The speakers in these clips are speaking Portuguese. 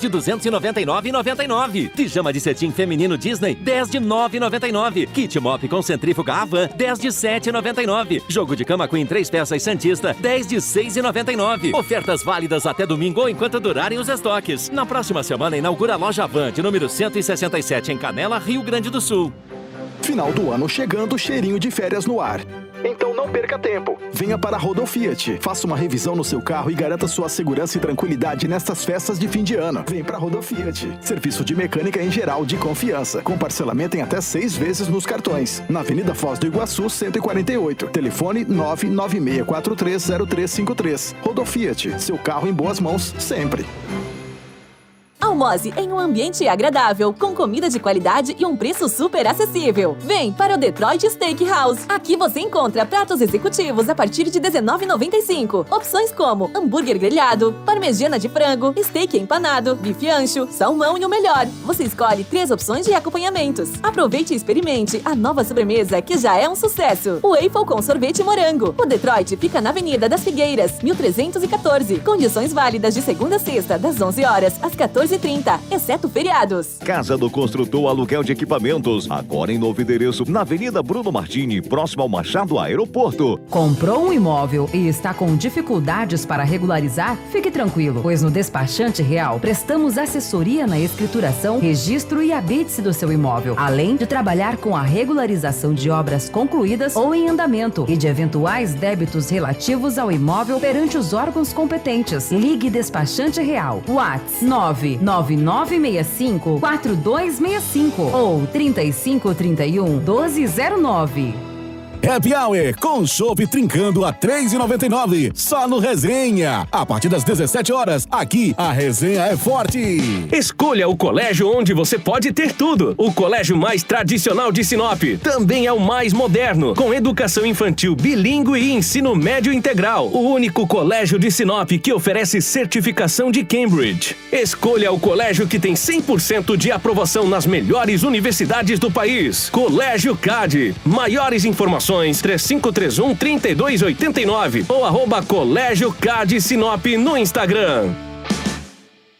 de 299,99. Pijama de cetim feminino Disney, 10 de 9,99. Kit mop com centrífuga Avan, 10 de 7,99. Jogo de cama Queen 3 peças Santista, 10 de 6,99. Ofertas válidas até domingo ou enquanto durarem os estoques. Na próxima semana inaugura a loja Avan, de número 167 em Canela, Rio Grande do Sul. Final do ano chegando, cheirinho de férias no ar. Então não perca tempo. Venha para a Rodofiat. Faça uma revisão no seu carro e garanta sua segurança e tranquilidade nestas festas de fim de ano. Vem para a Rodofiat. Serviço de mecânica em geral de confiança. Com parcelamento em até seis vezes nos cartões. Na Avenida Foz do Iguaçu, 148. Telefone 996430353. Rodofiat. Seu carro em boas mãos sempre. Almoze em um ambiente agradável, com comida de qualidade e um preço super acessível. Vem para o Detroit Steakhouse. Aqui você encontra pratos executivos a partir de R$19,95. Opções como hambúrguer grelhado, parmegiana de frango, steak empanado, bife ancho, salmão e o melhor. Você escolhe três opções de acompanhamentos. Aproveite e experimente a nova sobremesa que já é um sucesso. O Eiffel com sorvete morango. O Detroit fica na Avenida das Figueiras, 1314. Condições válidas de segunda a sexta, das 11 horas às 14 14h30, exceto feriados. Casa do Construtor Aluguel de Equipamentos, agora em novo endereço, na Avenida Bruno Martini, próximo ao Machado Aeroporto. Comprou um imóvel e está com dificuldades para regularizar? Fique tranquilo, pois no Despachante Real prestamos assessoria na escrituração, registro e habite-se do seu imóvel, além de trabalhar com a regularização de obras concluídas ou em andamento e de eventuais débitos relativos ao imóvel perante os órgãos competentes. Ligue Despachante Real. WhatsApp 9 9965 4265 ou 3531 1209. Happy Hour com chopp trincando a 3,99 só no Resenha. A partir das 17 horas, aqui a resenha é forte. Escolha o colégio onde você pode ter tudo. O colégio mais tradicional de Sinop também é o mais moderno, com educação infantil bilíngue e ensino médio integral. O único colégio de Sinop que oferece certificação de Cambridge. Escolha o colégio que tem 100% de aprovação nas melhores universidades do país. Colégio CAD. Maiores informações informações 3531 3289 ou arroba Colégio Cade Sinop no Instagram.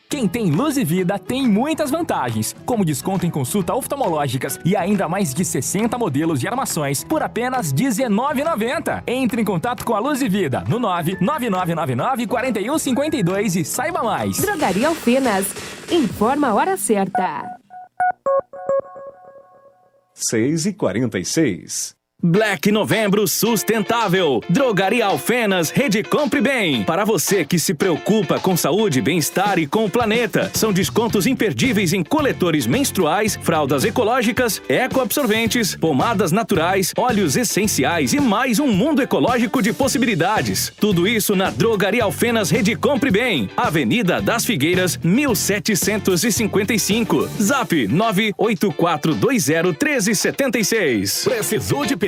Quem tem Luz e Vida tem muitas vantagens, como desconto em consulta oftalmológicas e ainda mais de 60 modelos de armações por apenas R$19,90. Entre em contato com a Luz e Vida no 99999-4152 e saiba mais. Drogaria Alfenas. Informa a hora certa. 6 e 46 Black Novembro Sustentável. Drogaria Alfenas, Rede Compre Bem. Para você que se preocupa com saúde, bem-estar e com o planeta. São descontos imperdíveis em coletores menstruais, fraldas ecológicas, ecoabsorventes, pomadas naturais, óleos essenciais e mais um mundo ecológico de possibilidades. Tudo isso na Drogaria Alfenas Rede Compre Bem. Avenida das Figueiras, 1755. Zap 984201376. Precisou de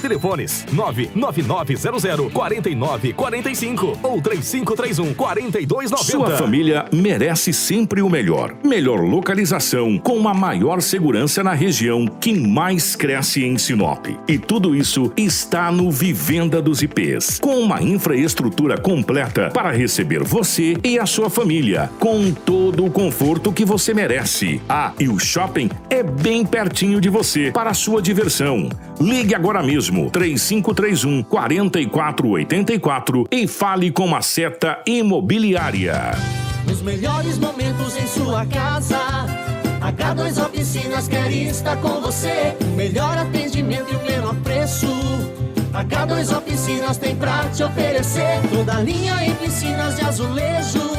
Telefones 99900 4945 ou 3531 4290. Sua família merece sempre o melhor. Melhor localização, com uma maior segurança na região que mais cresce em Sinop. E tudo isso está no Vivenda dos IPs, com uma infraestrutura completa para receber você e a sua família, com todo o conforto que você merece. Ah, e o shopping é bem pertinho de você para a sua diversão. Ligue agora mesmo 3531 4484 e fale com a Seta Imobiliária. Os melhores momentos em sua casa. H2 Oficinas quer estar com você. O melhor atendimento e o menor preço. H2 Oficinas tem pra te oferecer. Toda linha em piscinas de azulejo.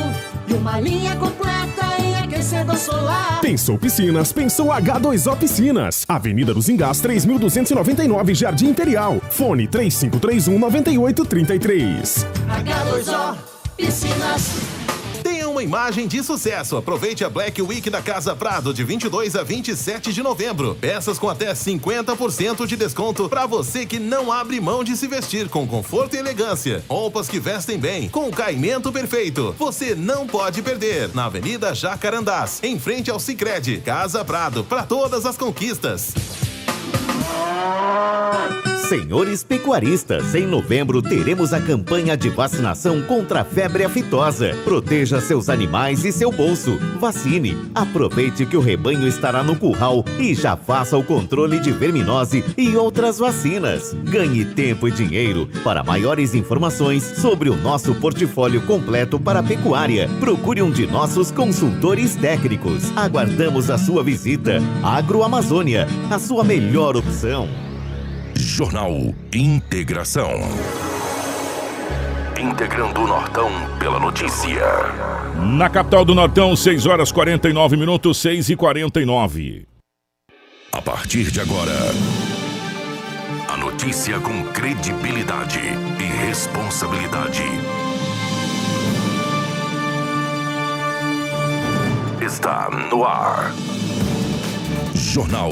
E uma linha completa aquecedor solar. Pensou piscinas, pensou H2O Piscinas. Avenida dos Engás, 3299, Jardim Imperial. Fone 3531 9833. H2O Piscinas imagem de sucesso. Aproveite a Black Week da Casa Prado de 22 a 27 de novembro. Peças com até 50% de desconto para você que não abre mão de se vestir com conforto e elegância. Roupas que vestem bem, com caimento perfeito. Você não pode perder. Na Avenida Jacarandás, em frente ao Sicredi. Casa Prado, para todas as conquistas. Senhores pecuaristas, em novembro teremos a campanha de vacinação contra a febre aftosa. Proteja seus animais e seu bolso. Vacine. Aproveite que o rebanho estará no curral e já faça o controle de verminose e outras vacinas. Ganhe tempo e dinheiro. Para maiores informações sobre o nosso portfólio completo para a pecuária, procure um de nossos consultores técnicos. Aguardamos a sua visita. Agroamazônia, a sua melhor opção. Jornal Integração. Integrando o Nortão pela notícia. Na capital do Nortão, 6 horas 49 minutos, 6 e 49. A partir de agora, a notícia com credibilidade e responsabilidade. Está no ar. Jornal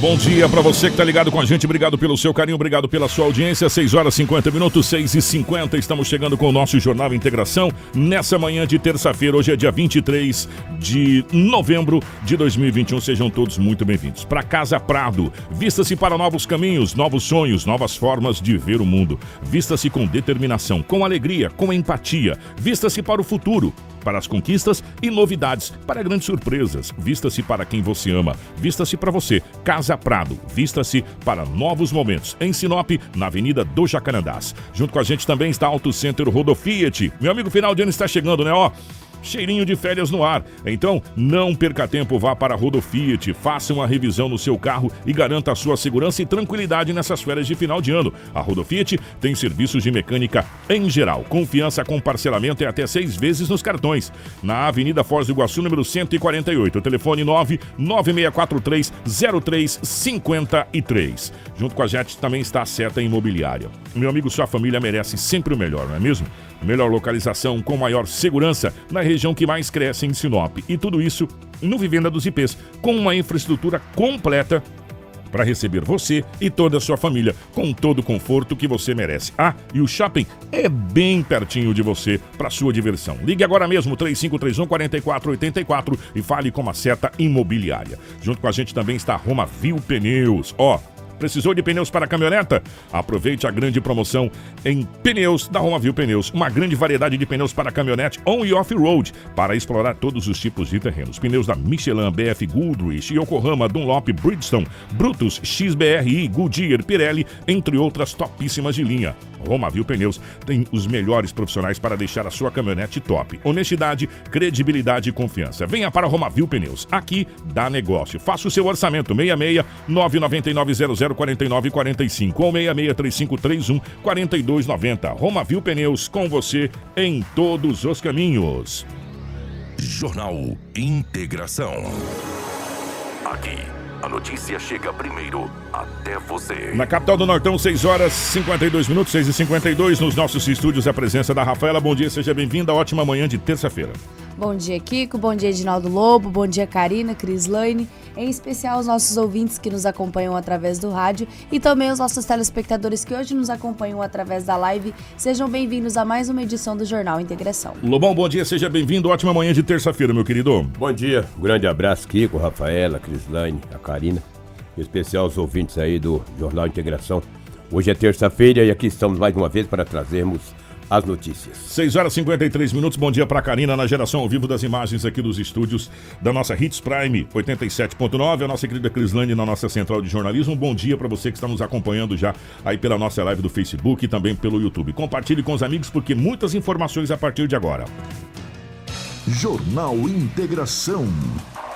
Bom dia para você que está ligado com a gente. Obrigado pelo seu carinho, obrigado pela sua audiência. 6 horas 50 minutos, 6 e 50. Estamos chegando com o nosso Jornal Integração nessa manhã de terça-feira. Hoje é dia 23 de novembro de 2021. Sejam todos muito bem-vindos. Para Casa Prado, vista-se para novos caminhos, novos sonhos, novas formas de ver o mundo. Vista-se com determinação, com alegria, com empatia. Vista-se para o futuro para as conquistas e novidades, para grandes surpresas. Vista-se para quem você ama, vista-se para você. Casa Prado, vista-se para novos momentos. Em Sinop, na Avenida do Jacarandás. Junto com a gente também está Auto Center Rodo Fiat. Meu amigo, final de ano está chegando, né? Ó, cheirinho de férias no ar. Então, não perca tempo, vá para a Rodo Fiat, faça uma revisão no seu carro e garanta a sua segurança e tranquilidade nessas férias de final de ano. A Rodo Fiat tem serviços de mecânica em geral, confiança com parcelamento e até seis vezes nos cartões. Na Avenida Foz do Iguaçu, número 148, telefone 99643 0353. Junto com a gente também está a Seta Imobiliária. Meu amigo, sua família merece sempre o melhor, não é mesmo? Melhor localização com maior segurança na região que mais cresce em Sinop. E tudo isso no Vivenda dos IPs, com uma infraestrutura completa para receber você e toda a sua família com todo o conforto que você merece. Ah, e o shopping é bem pertinho de você para sua diversão. Ligue agora mesmo 3531 4484 e fale com a seta imobiliária. Junto com a gente também está Roma Viu Pneus. Ó, Precisou de pneus para caminhoneta? Aproveite a grande promoção em pneus da Romavil Pneus. Uma grande variedade de pneus para caminhonete on e off-road para explorar todos os tipos de terrenos. Pneus da Michelin, BF Goodrich, Yokohama, Dunlop, Bridgestone, Brutus, XBRI, Goodyear, Pirelli, entre outras topíssimas de linha. Romavil Pneus tem os melhores profissionais para deixar a sua caminhonete top. Honestidade, credibilidade e confiança. Venha para Romavil Pneus. Aqui dá negócio. Faça o seu orçamento 66 999 00 49 45 ou 66 3531 4290. Romavil Pneus com você em todos os caminhos. Jornal Integração. Aqui, a notícia chega primeiro até você. Na capital do Nortão, 6 horas 52 minutos, 6 e 52 nos nossos estúdios, a presença da Rafaela. Bom dia, seja bem-vinda. Ótima manhã de terça-feira. Bom dia, Kiko. Bom dia, Edinaldo Lobo. Bom dia, Karina, Crislaine. Em especial os nossos ouvintes que nos acompanham através do rádio e também os nossos telespectadores que hoje nos acompanham através da live. Sejam bem-vindos a mais uma edição do Jornal Integração. Lobão, bom dia, seja bem-vindo. Ótima manhã de terça-feira, meu querido. Bom dia, um grande abraço, Kiko, Rafaela, Crislaine, a Karina. Em especial os ouvintes aí do Jornal Integração. Hoje é terça-feira e aqui estamos mais uma vez para trazermos as notícias. 6 horas e 53 minutos. Bom dia para Karina na geração ao vivo das imagens aqui dos estúdios da nossa Hits Prime 87.9, a nossa querida Crislane na nossa central de jornalismo. Bom dia para você que está nos acompanhando já aí pela nossa live do Facebook e também pelo YouTube. Compartilhe com os amigos porque muitas informações a partir de agora. Jornal Integração.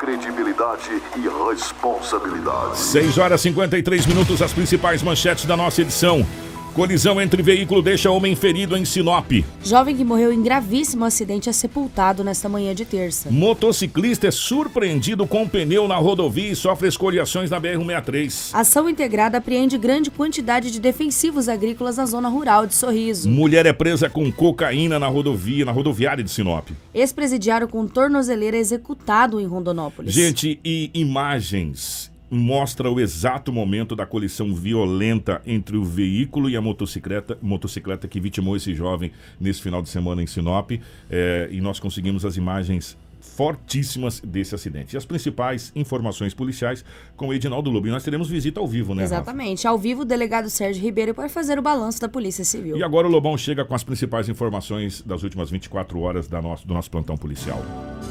credibilidade e responsabilidade. 6 horas e 53 minutos, as principais manchetes da nossa edição. Colisão entre veículo deixa homem ferido em Sinop. Jovem que morreu em gravíssimo acidente é sepultado nesta manhã de terça. Motociclista é surpreendido com um pneu na rodovia e sofre escoriações na BR-163. Ação integrada apreende grande quantidade de defensivos agrícolas na zona rural de Sorriso. Mulher é presa com cocaína na rodovia, na rodoviária de Sinop. Ex-presidiário com tornozeleira é executado em Rondonópolis. Gente, e imagens mostra o exato momento da colisão violenta entre o veículo e a motocicleta, motocicleta que vitimou esse jovem nesse final de semana em Sinop. É, e nós conseguimos as imagens fortíssimas desse acidente. E as principais informações policiais com o Edinaldo Lobo. E nós teremos visita ao vivo, né? Exatamente. Ao vivo, o delegado Sérgio Ribeiro para fazer o balanço da Polícia Civil. E agora o Lobão chega com as principais informações das últimas 24 horas da nosso, do nosso plantão policial.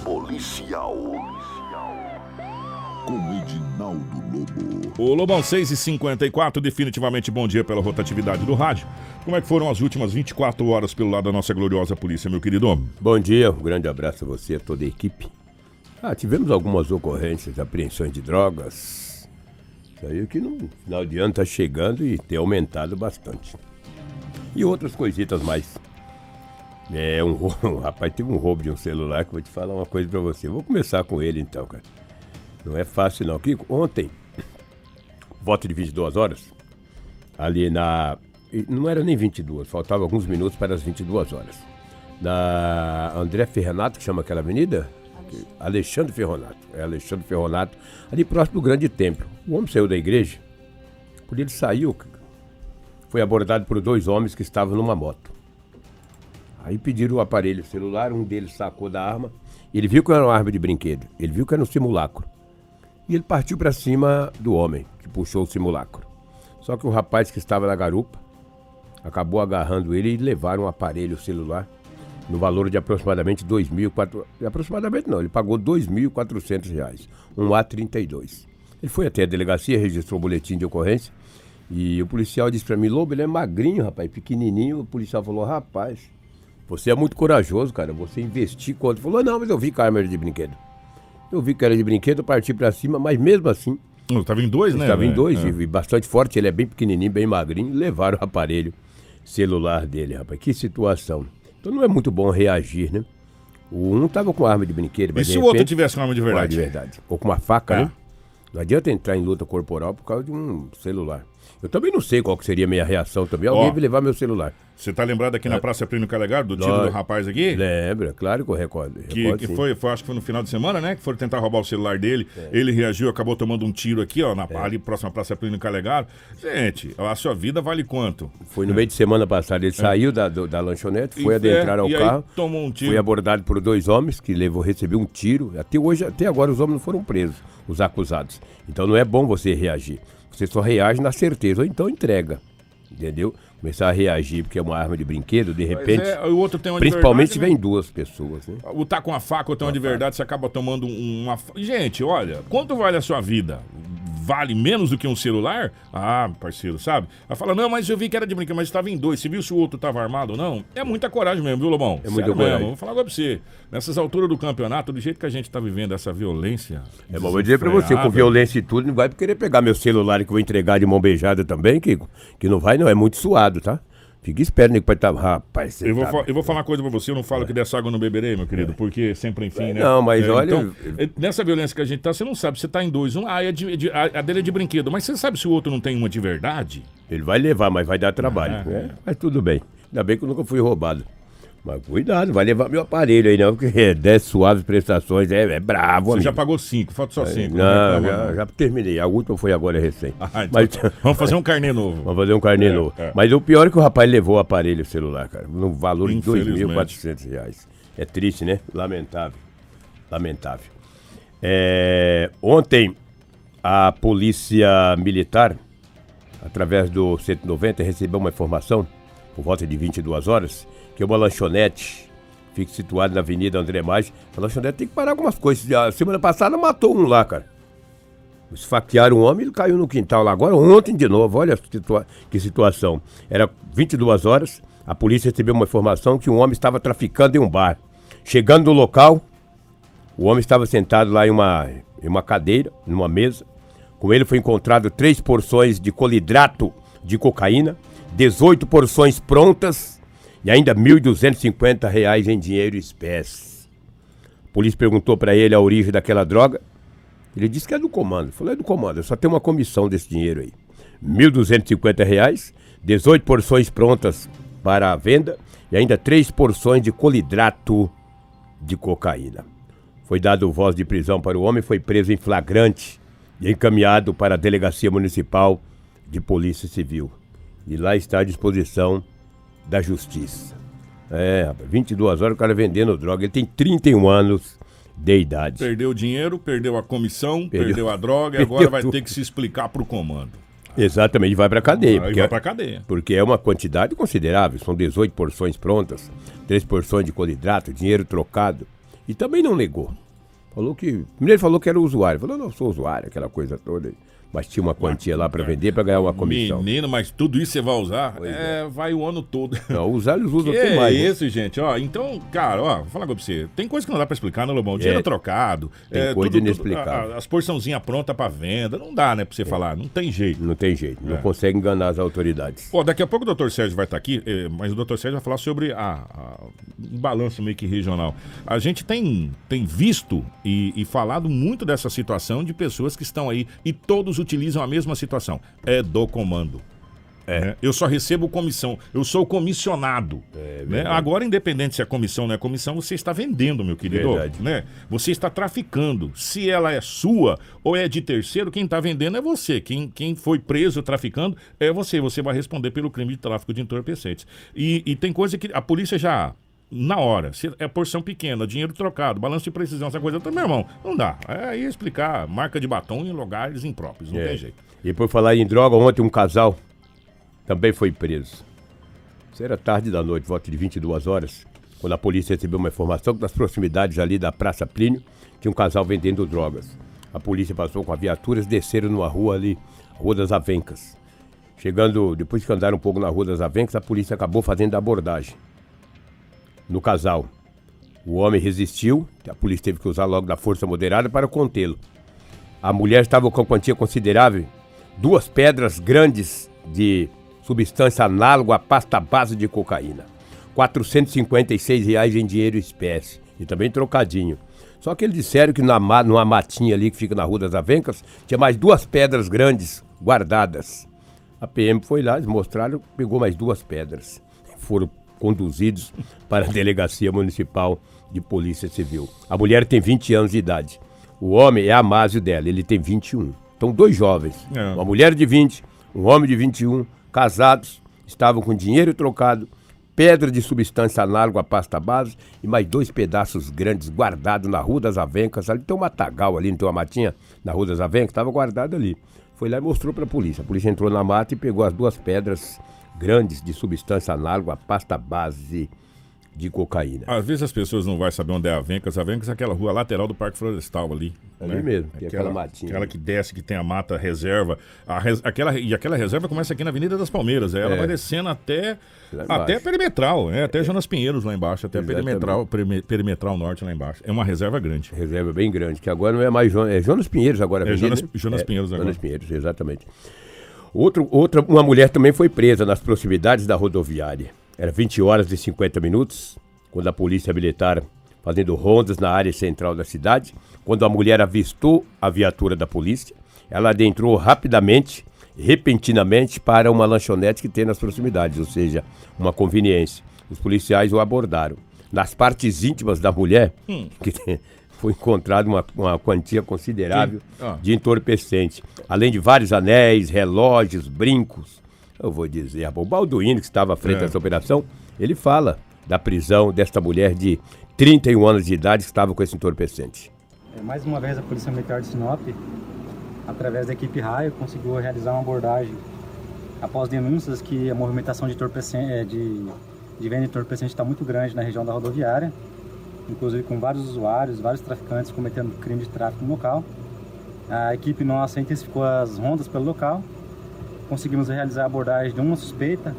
Policial com Edinaldo Lobo. O Lobão 6 e 54 definitivamente bom dia pela rotatividade do rádio. Como é que foram as últimas 24 horas pelo lado da nossa gloriosa polícia, meu querido homem? Bom dia, um grande abraço a você e a toda a equipe. Ah, tivemos algumas ocorrências, apreensões de drogas. Isso aí que no final de ano está chegando e tem aumentado bastante. E outras coisitas mais. É, um, um rapaz teve um roubo de um celular que eu vou te falar uma coisa para você. Vou começar com ele então, cara. Não é fácil não. Ontem, voto de 22 horas, ali na... Não era nem 22, faltava alguns minutos para as 22 horas. Na André Ferronato, que chama aquela avenida? Alexandre Ferronato. É Alexandre Ferronato, ali próximo do Grande Templo. O homem saiu da igreja, quando ele saiu, foi abordado por dois homens que estavam numa moto. Aí pediram o aparelho celular, um deles sacou da arma. Ele viu que era uma arma de brinquedo. Ele viu que era um simulacro. E ele partiu para cima do homem que puxou o simulacro. Só que o rapaz que estava na garupa acabou agarrando ele e levaram um aparelho celular no valor de aproximadamente 2.400. Aproximadamente não, ele pagou R$ 2.400, um A32. Ele foi até a delegacia, registrou o boletim de ocorrência e o policial disse para mim: Lobo, ele é magrinho, rapaz, pequenininho. O policial falou: Rapaz, você é muito corajoso, cara. Você investir quanto? Ele falou: Não, mas eu vi câmera de brinquedo. Eu vi que era de brinquedo, parti para cima, mas mesmo assim. Estava em dois, né? Estava em dois, é. e bastante forte. Ele é bem pequenininho, bem magrinho. Levaram o aparelho celular dele, rapaz. Que situação. Então não é muito bom reagir, né? O um tava com arma de brinquedo, mas. E se o outro tivesse uma arma de verdade? de verdade. Ou com uma faca, é. né? Não adianta entrar em luta corporal por causa de um celular. Eu também não sei qual que seria a minha reação também. Alguém vai levar meu celular. Você tá lembrado aqui na Praça Plínio Calegaro, do tiro do rapaz aqui? Lembra, claro que eu recordo. Que, que foi, foi, acho que foi no final de semana, né? Que foram tentar roubar o celular dele. É. Ele reagiu, acabou tomando um tiro aqui, ó, na, ali próxima à Praça Plínio Calegaro. Gente, a sua vida vale quanto? Foi no meio de semana passada. Ele saiu da, do- da lanchonete, foi E- adentrar é, ao e aí carro. tomou um tiro. Foi abordado por dois homens que levou, recebeu um tiro. Até hoje, até agora, os homens não foram presos, os acusados. Então não é bom você reagir. Você só reage na certeza, ou então entrega. Entendeu? Começar a reagir porque é uma arma de brinquedo, de repente. é, o outro tem uma Principalmente se verdade, né? vem duas pessoas, né? O tá com a faca ou tem uma de verdade, você acaba tomando um- uma. Gente, olha, quanto vale a sua vida? Vale menos do que um celular? Ah, parceiro, sabe? Ela fala, não, mas eu vi que era de brinquedo, mas estava em dois. Você viu se o outro estava armado ou não? É muita coragem mesmo, viu, Lobão? É muita Sério coragem. Vou falar agora pra você. Nessas alturas do campeonato, do jeito que a gente tá vivendo essa violência. É bom, vou dizer pra você, com violência e tudo, não vai querer pegar meu celular que eu vou entregar de mão beijada também, Kiko. Que não vai, não, é muito suado, tá? Fica esperto, nego, pode estar. Rapaz, você Eu vou, tá- eu vou falar uma coisa pra você, eu não falo que dessa água eu não beberei, meu querido, porque sempre enfim, né? É. Não, mas olha- Então, é, nessa violência que a gente tá, você não sabe, você tá em dois. Um, ah, é de, de- a, a dele é de brinquedo, mas você sabe se o outro não tem uma de verdade? Ele vai levar, mas vai dar trabalho. É, né? Mas tudo bem. Ainda bem que eu nunca fui roubado. Mas cuidado, vai levar meu aparelho aí não, porque é 10 suaves prestações, é, é bravo, Você amigo. já pagou cinco, falta só cinco. Não, né? já, já terminei. A última foi agora recém. Ah, então Vamos fazer um carnê novo. Vamos fazer um carnê É, novo. é. Mas o pior é que o rapaz levou o aparelho celular, cara, no valor de R$ Infelizmente. 2.400 reais. É triste, né? Lamentável. Lamentável. É, ontem, a polícia militar, através do 190, recebeu uma informação, por volta de 22 horas, que uma lanchonete fica situada na Avenida André Maggi. A lanchonete tem que parar algumas coisas. A semana passada matou um lá, cara. Esfaquearam um homem e ele caiu no quintal lá. Agora, ontem de novo, olha situa- que situação. Era 22 horas, a polícia recebeu uma informação que um homem estava traficando em um bar. Chegando no local, O homem estava sentado lá em uma, em uma cadeira, numa mesa. Com ele foi encontrado três porções de colidrato de cocaína, 18 porções prontas e ainda 1.250 reais em dinheiro espécie. A polícia perguntou para ele a origem daquela droga. Ele disse que é do comando. Falou, é do comando, só tem uma comissão desse dinheiro aí. 1.250 reais, 18 porções prontas para a venda e ainda três porções de colidrato de cocaína. Foi dado voz de prisão para o homem, foi preso em flagrante e encaminhado para a Delegacia Municipal de Polícia Civil. E lá está à disposição da Justiça. É, rapaz, 22 horas o cara vendendo droga. Ele tem 31 anos de idade. Perdeu o dinheiro, perdeu a comissão, Perdeu- perdeu, a droga e perdeu agora vai tudo. ter que se explicar pro comando. Exatamente, vai para cadeia. Porque vai é- pra cadeia. Porque é uma quantidade considerável, são 18 porções prontas, 3 porções de colidrato, dinheiro trocado. E também não negou. Falou que. Primeiro ele falou que era usuário. Falou, não, sou usuário, aquela coisa toda. Mas tinha uma quantia lá para vender para ganhar uma comissão. Menino, mas tudo isso você vai usar? É, vai o ano todo. Não, usar eles usam que até mais. É né? isso, gente. Ó, então, cara, ó, vou falar com você. Tem coisa que não dá pra explicar, né, Lobão? Dinheiro É. trocado. Tem é, coisa tudo- tudo- inexplicável. a- as porçãozinhas prontas pra venda. Não dá, né, pra você falar. Não tem jeito. Não tem jeito. Não É. consegue enganar as autoridades. Ó, daqui a pouco o doutor Sérgio vai estar aqui, eh, mas o doutor Sérgio vai falar sobre a, a- um balanço meio que regional. A gente tem, tem visto e, e falado muito dessa situação de pessoas que estão aí e todos utilizam a mesma situação. É do comando. É. Eu só recebo comissão. Eu sou comissionado. né? verdade. Agora, independente se é comissão ou não é comissão, você está vendendo, meu querido. Verdade. Né? Você está traficando. Se ela é sua ou é de terceiro, quem está vendendo é você. Quem, quem foi preso traficando é você. Você vai responder pelo crime de tráfico de entorpecentes. E, e tem coisa que a polícia já. Na hora, se é porção pequena, dinheiro trocado, balanço de precisão, essa coisa, meu irmão, não dá. É aí explicar marca de batom em lugares impróprios, não É. tem jeito. E por falar em droga, ontem um casal também foi preso. Isso era tarde da noite, volta de 22 horas, quando a polícia recebeu uma informação que nas proximidades ali da Praça Plínio tinha um casal vendendo drogas. A polícia passou com a viaturas, desceram numa rua ali, Rua das Avencas. Chegando, depois que andaram um pouco na Rua das Avencas, a polícia acabou fazendo a abordagem no casal. O homem resistiu, a polícia teve que usar logo da força moderada para contê-lo. A mulher estava com quantia considerável, duas pedras grandes de substância análoga à pasta base de cocaína. 456 reais em dinheiro espécie. E também trocadinho. Só que eles disseram que na, ma- numa matinha ali que fica na Rua das Avencas, tinha mais duas pedras grandes guardadas. A PM foi lá, eles mostraram, pegou mais duas pedras. Foram conduzidos para a Delegacia Municipal de Polícia Civil. A mulher tem 20 anos de idade. O homem é Amásio dela, ele tem 21. Então, dois jovens, É. uma mulher de 20, um homem de 21, casados, estavam com dinheiro trocado, pedra de substância análoga à pasta base e mais dois pedaços grandes guardados na Rua das Avencas. Ali tem um matagal ali, não tem uma matinha na Rua das Avencas, estava guardado ali. Foi lá e mostrou para a polícia. A polícia entrou na mata e pegou as duas pedras grandes de substância análoga à pasta base de cocaína. Às vezes as pessoas não vão saber onde é a Vencas. A Vencas é aquela rua lateral do Parque Florestal ali. Ali mesmo, que é aquela matinha. Aquela que desce, que tem a mata reserva. A res- aquela, e aquela reserva começa aqui na Avenida das Palmeiras. Ela É. vai descendo até, até Perimetral, né? até Jonas Pinheiros lá embaixo, até Exatamente. Perimetral, Perime- Perimetral Norte lá embaixo. É uma reserva grande. Reserva bem grande, que agora não é mais Jonas, é Jonas Pinheiros agora. É Jonas- né? Jonas Pinheiros agora. Jonas Pinheiros, exatamente. Outro, outra, uma mulher também foi presa nas proximidades da rodoviária. Era 20 horas e 50 minutos, quando a polícia militar fazendo rondas na área central da cidade, quando a mulher avistou a viatura da polícia, ela adentrou rapidamente, repentinamente, para uma lanchonete que tem nas proximidades, ou seja, uma conveniência. Os policiais o abordaram. Nas partes íntimas da mulher, Hum. que tem- foi encontrada uma, uma quantia considerável. Ah. de entorpecente, além de vários anéis, relógios, brincos. Eu vou dizer, o Balduino, que estava à frente É. dessa operação, ele fala da prisão desta mulher de 31 anos de idade que estava com esse entorpecente. É, Mais uma vez, a Polícia Militar de Sinop, através da equipe Raio, conseguiu realizar uma abordagem após denúncias que a movimentação de, entorpecente, é, de, de venda de entorpecente está muito grande na região da rodoviária, inclusive com vários usuários, vários traficantes cometendo crime de tráfico no local. A equipe nossa intensificou as rondas pelo local, conseguimos realizar a abordagem de uma suspeita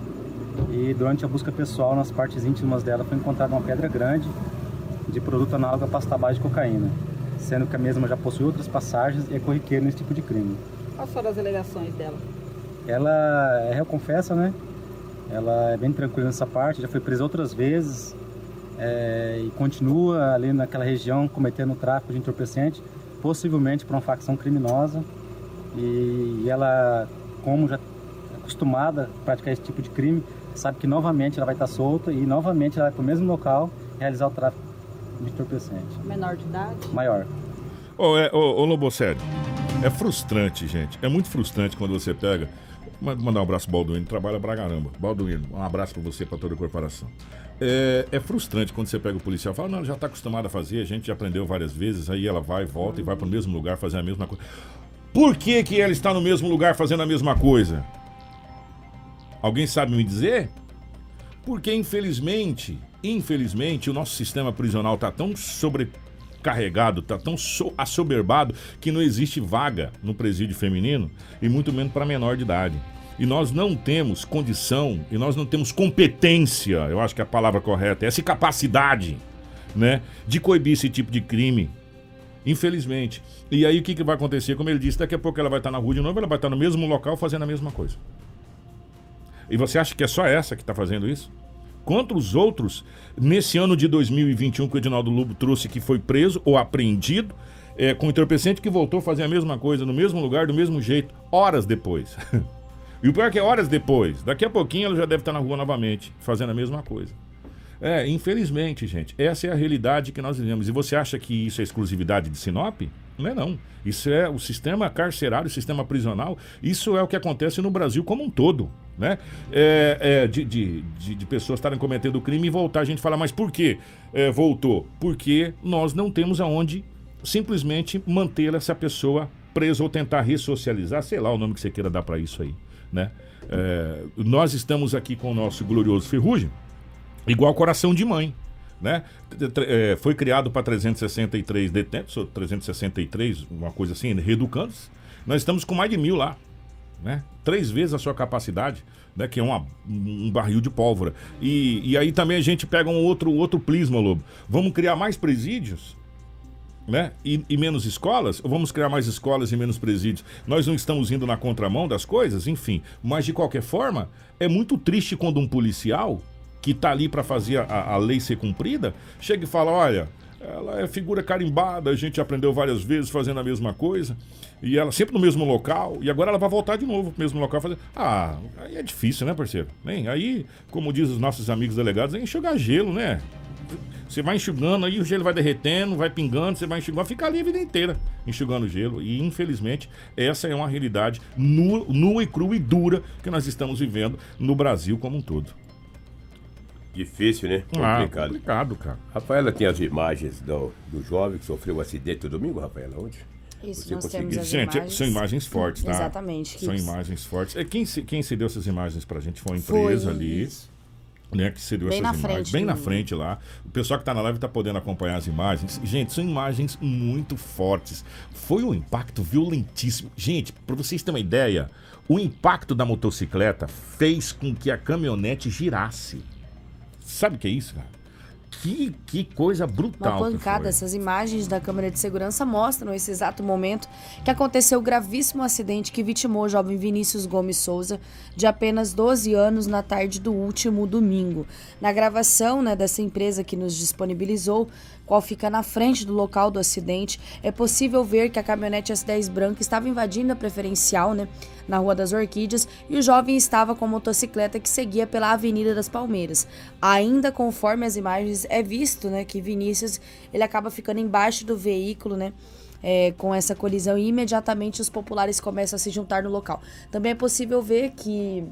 e durante a busca pessoal nas partes íntimas dela foi encontrada uma pedra grande de produto análogo à pasta de cocaína. sendo que a mesma já possui outras passagens e é corriqueiro nesse tipo de crime. Quais foram as alegações dela? Ela é réu confessa, né? Ela é bem tranquila nessa parte, já foi presa outras vezes é, e continua ali naquela região cometendo tráfico de entorpecente, possivelmente por uma facção criminosa. E, e ela, como já é acostumada a praticar esse tipo de crime, sabe que novamente ela vai estar solta e novamente ela vai para o mesmo local realizar o tráfico de entorpecente. Menor de idade? Maior. Ô, é, ô, ô Loboced, é frustrante, gente. É muito frustrante quando você pega. Ma- Mandar um abraço pro Balduino, trabalha pra caramba. Balduino, um abraço pra você, pra toda a corporação. É, é frustrante quando você pega o policial e fala, não, já tá acostumada a fazer, a gente já aprendeu várias vezes, aí ela vai, volta e vai pro mesmo lugar fazer a mesma coisa. Por que, que ela está no mesmo lugar fazendo a mesma coisa? Alguém sabe me dizer? Porque infelizmente, infelizmente, o nosso sistema prisional tá tão sobrecarregado, tá tão so- assoberbado que não existe vaga no presídio feminino e muito menos para menor de idade. E nós não temos condição e nós não temos competência, eu acho que a palavra correta é essa capacidade, né, de coibir esse tipo de crime. Infelizmente. E aí o que, que vai acontecer? Como ele disse, daqui a pouco ela vai estar na rua de novo, ela vai estar no mesmo local fazendo a mesma coisa. E você acha que é só essa que está fazendo isso? Quantos outros, nesse ano de 2021 que o Edinaldo Lobo trouxe, que foi preso ou apreendido é, com entorpecente, que voltou a fazer a mesma coisa, no mesmo lugar, do mesmo jeito, horas depois. e o pior é que é horas depois. Daqui a pouquinho ela já deve estar na rua novamente, fazendo a mesma coisa. É, infelizmente, gente, essa é a realidade que nós vivemos. E você acha que isso é exclusividade de Sinop? Não é não. Isso é o sistema carcerário, o sistema prisional. Isso é o que acontece no Brasil como um todo, né? É, é, de, de, de, de pessoas estarem cometendo crime e voltar. A gente fala, mas por que é, voltou? Porque nós não temos aonde simplesmente manter essa pessoa presa ou tentar ressocializar, sei lá o nome que você queira dar para isso aí, né? É, nós estamos aqui com o nosso glorioso Ferrugem, igual coração de mãe. Né? É, foi criado para 363 detentos, ou 363, uma coisa assim, reeducandos. Nós estamos com mais de mil lá. Né? Três vezes a sua capacidade, né? que é uma- um barril de pólvora. E, e aí também a gente pega um outro, outro prisma, Lobo. Vamos criar mais presídios? Né? E, e menos escolas? Ou vamos criar mais escolas e menos presídios? Nós não estamos indo na contramão das coisas? Enfim. Mas de qualquer forma, é muito triste quando um policial que está ali para fazer a, a lei ser cumprida chega e fala: olha. Ela é figura carimbada, a gente aprendeu várias vezes fazendo a mesma coisa, e ela sempre no mesmo local, e agora ela vai voltar de novo pro mesmo local fazer. Ah, aí é difícil, né, parceiro? Nem, aí, como diz os nossos amigos delegados, é enxugar gelo, né? Você vai enxugando, aí o gelo vai derretendo, vai pingando, você vai enxugando, fica ali a vida inteira enxugando gelo. E infelizmente, essa é uma realidade nu- nua e crua e dura que nós estamos vivendo no Brasil como um todo. Difícil, né? Ah, Complicado. complicado, cara. Rafaela tem as imagens do, do jovem que sofreu o acidente no domingo, Rafaela, onde? Isso, Você nós conseguiu- temos as Gente, imagens. são imagens fortes, tá? Exatamente. São imagens fortes. É, quem, se- quem cedeu essas imagens pra gente foi uma Foi, empresa ali. Né, que cedeu Bem essas na imagens. frente Bem na frente lá. O pessoal que tá na live tá podendo acompanhar as imagens. Gente, são imagens muito fortes. Foi um impacto violentíssimo. Gente, pra vocês terem uma ideia, o impacto da motocicleta fez com que a caminhonete girasse. Sabe o que é isso, cara? Que, que coisa brutal. Uma pancada. Essas imagens da câmera de segurança mostram esse exato momento que aconteceu o gravíssimo acidente que vitimou o jovem Vinícius Gomes Souza, de apenas 12 anos, na tarde do último domingo. Na gravação né, dessa empresa que nos disponibilizou, qual fica na frente do local do acidente, é possível ver que a caminhonete S10 branca estava invadindo a preferencial, né, na Rua das Orquídeas, e o jovem estava com a motocicleta que seguia pela Avenida das Palmeiras. Ainda conforme as imagens é visto, né, que Vinícius ele acaba ficando embaixo do veículo, né, é, com essa colisão e imediatamente os populares começam a se juntar no local. Também é possível ver que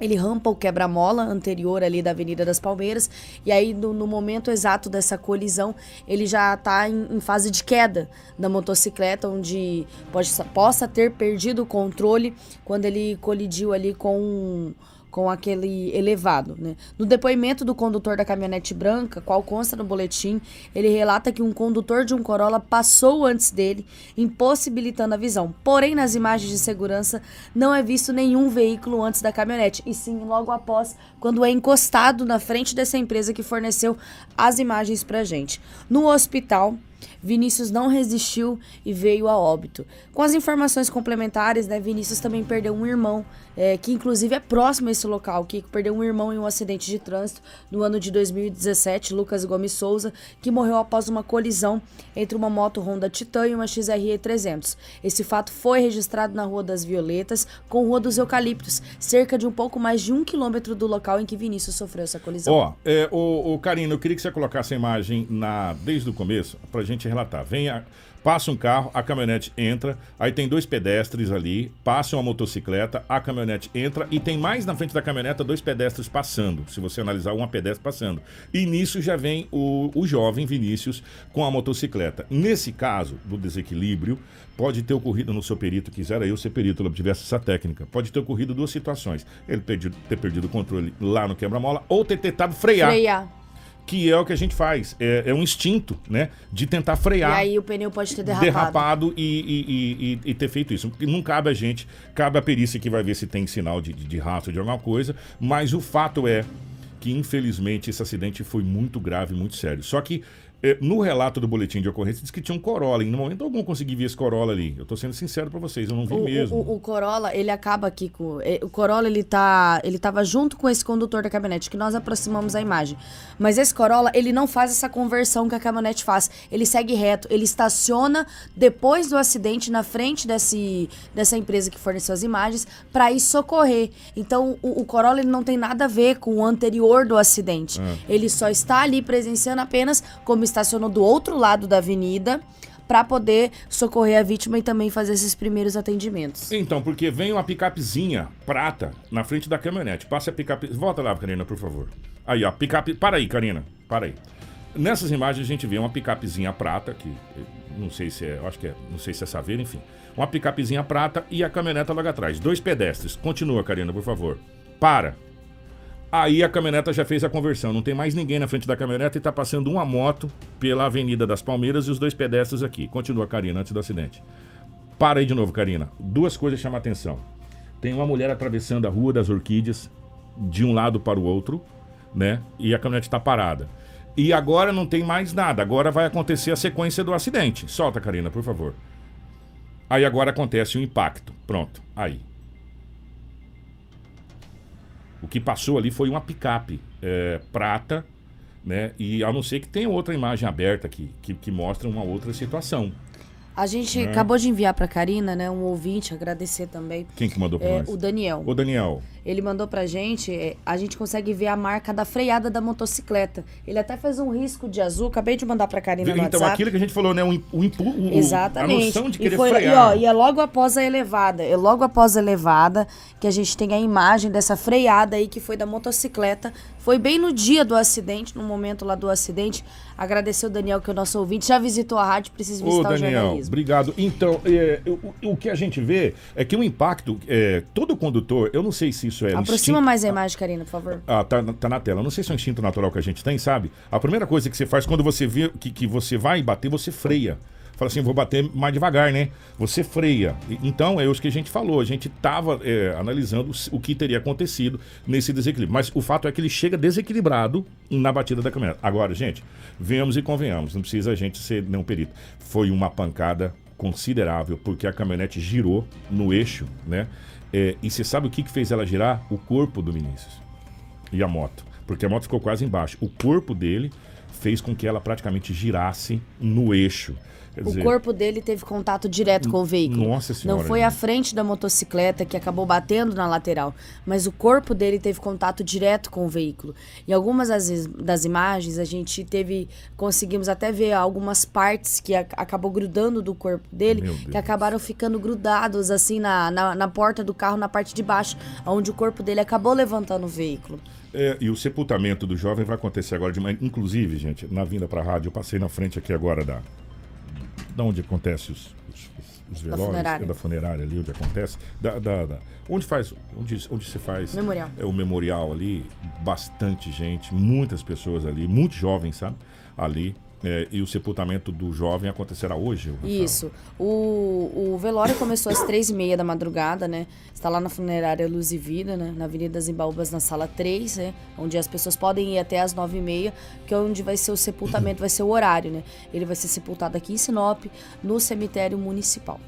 ele rampa o quebra-mola anterior ali da Avenida das Palmeiras. E aí no, no momento exato dessa colisão ele já está em, em fase de queda da motocicleta onde pode, possa ter perdido o controle quando ele colidiu ali com com aquele elevado, né? No depoimento do condutor da caminhonete branca, qual consta no boletim, ele relata que um condutor de um Corolla passou antes dele, impossibilitando a visão. Porém, nas imagens de segurança, não é visto nenhum veículo antes da caminhonete, e sim logo após, quando é encostado na frente dessa empresa que forneceu as imagens pra gente. No hospital, Vinícius não resistiu e veio a óbito. Com as informações complementares, né, Vinícius também perdeu um irmão, é, que inclusive é próximo a esse local. que perdeu um irmão em um acidente de trânsito no ano de 2017, Lucas Gomes Souza, que morreu após uma colisão entre uma moto Honda Titan e uma XRE 300. Esse fato foi registrado na Rua das Violetas, com Rua dos Eucaliptos, cerca de um pouco mais de um quilômetro do local em que Vinícius sofreu essa colisão. Ó, é, o, o eu queria que você colocasse a imagem na, desde o começo pra gente relatar. Vem a, passa um carro, a caminhonete entra, aí tem dois pedestres ali, passa uma motocicleta, a caminhonete entra e tem mais na frente da caminhoneta dois pedestres passando, se você analisar uma pedestre passando. E nisso já vem o, o jovem Vinícius com a motocicleta. Nesse caso do desequilíbrio, pode ter ocorrido no seu perito, quisera eu ser perito, eu tivesse essa técnica, pode ter ocorrido duas situações. Ele ter perdido o controle lá no quebra-mola ou ter tentado. Frear. Que é o que a gente faz. É, é um instinto, né? De tentar frear E aí o pneu pode ter derrapado. derrapado e, e- e- e- ter feito isso. Não cabe a gente, cabe a perícia que vai ver se tem sinal de, de, de rastro de alguma coisa, mas o fato é que, infelizmente, esse acidente foi muito grave, muito sério. Só que no relato do boletim de ocorrência diz que tinha um Corolla, e no momento algum consegui ver esse Corolla ali. Eu tô sendo sincero pra vocês, eu não vi O, mesmo. o- o Corolla, ele acaba aqui com. eh, O Corolla, ele tá. Ele tava junto com esse condutor da caminhonete, que nós aproximamos a imagem. Mas esse Corolla, ele não faz essa conversão que a caminhonete faz. Ele segue reto, ele estaciona depois do acidente na frente desse, dessa empresa que forneceu as imagens para ir socorrer. Então, o, o Corolla ele não tem nada a ver com o anterior do acidente. Ah. Ele só está ali presenciando apenas como estacionou do outro lado da avenida para poder socorrer a vítima e também fazer esses primeiros atendimentos. Então, porque vem uma picapezinha prata na frente da caminhonete. Passa a picape. Volta lá, Karina, por favor. Aí, ó, picape. Para aí, Karina. Para aí. Nessas imagens a gente vê uma picapezinha prata, que eh, não sei se é, acho que é, não sei se é saveira, enfim. Uma picapezinha prata e a caminhoneta logo atrás. Dois pedestres. Continua, Karina, por favor. Para. Aí a caminhoneta já fez a conversão. Não tem mais ninguém na frente da caminhoneta e tá passando uma moto pela Avenida das Palmeiras e os dois pedestres aqui. Continua, Karina, antes do acidente. Para aí de novo, Karina. Duas coisas chamam a atenção. Tem uma mulher atravessando a Rua das Orquídeas de um lado para o outro, né? E a caminhonete está parada. E agora não tem mais nada. Agora vai acontecer a sequência do acidente. Solta, Karina, por favor. Aí agora acontece o impacto. Pronto. Aí. O que passou ali foi uma picape é, prata, né? E a não ser que tenha outra imagem aberta aqui, que, que mostra uma outra situação. A gente É. acabou de enviar para Karina, né, um ouvinte, agradecer também. Quem que mandou pra É, nós? o Daniel. Ô, Daniel. Ele mandou pra gente, é, a gente consegue ver a marca da freada da motocicleta. Ele até fez um risco de azul, acabei de mandar pra Karina Então, WhatsApp. aquilo que a gente falou, né? O, o, impu- o- Exatamente. A noção de e, querer foi, e, frear. ó, e é logo após a elevada. É logo após a elevada que a gente tem a imagem dessa freada aí que foi da motocicleta. Foi bem no dia do acidente, no momento lá do acidente. Agradecer o Daniel, que é o nosso ouvinte. Já visitou a rádio, precisa Ô, visitar o Daniel, jornalismo. obrigado. Então, é, o, o que a gente vê é que o impacto, é, todo condutor, eu não sei se isso é Aproxima instinto- mais a imagem, Karina, por favor. Ah, tá, tá na tela. Eu não sei se é um instinto natural que a gente tem, sabe? A primeira coisa que você faz quando você vê que, que você vai bater, você freia. Fala assim, vou bater mais devagar, né? Você freia. Então, é isso que a gente falou. A gente estava analisando s- o que teria acontecido nesse desequilíbrio. Mas o fato é que ele chega desequilibrado na batida da caminhonete. Agora, gente, venhamos e convenhamos. Não precisa a gente ser nenhum perito. Foi uma pancada considerável, porque a caminhonete girou no eixo, né? É, e você sabe o que, que fez ela girar? O corpo do Vinícius e a moto. Porque a moto ficou quase embaixo. O corpo dele fez com que ela praticamente girasse no eixo. Quer O corpo dele teve contato direto com o veículo. Nossa Senhora, Não foi a frente da motocicleta que acabou batendo na lateral, mas o corpo dele teve contato direto com o veículo. Em algumas das, das imagens a gente teve, conseguimos até ver algumas partes que a- acabou grudando do corpo dele, que acabaram ficando grudados assim na, na, na porta do carro, na parte de baixo, onde o corpo dele acabou levantando o veículo. É, e o sepultamento do jovem vai acontecer agora de manhã. Inclusive, gente, na vinda para a rádio, eu passei na frente aqui agora da. Da onde acontece os, os, os velórios, funerária. é da funerária ali, onde acontece. Da, da, da- onde faz. Onde, onde se faz. Memorial. É o memorial ali, bastante gente, muitas pessoas ali, muito jovens, sabe? Ali. É, e o sepultamento do jovem acontecerá hoje? Isso. O, o velório começou às três e meia da madrugada, né? Está lá na funerária Luz e Vida, né? Na Avenida das Embaúbas, na sala 3, né? Onde as pessoas podem ir até às nove e meia, que é onde vai ser o sepultamento, vai ser o horário, né? Ele vai ser sepultado aqui em Sinop, no cemitério municipal.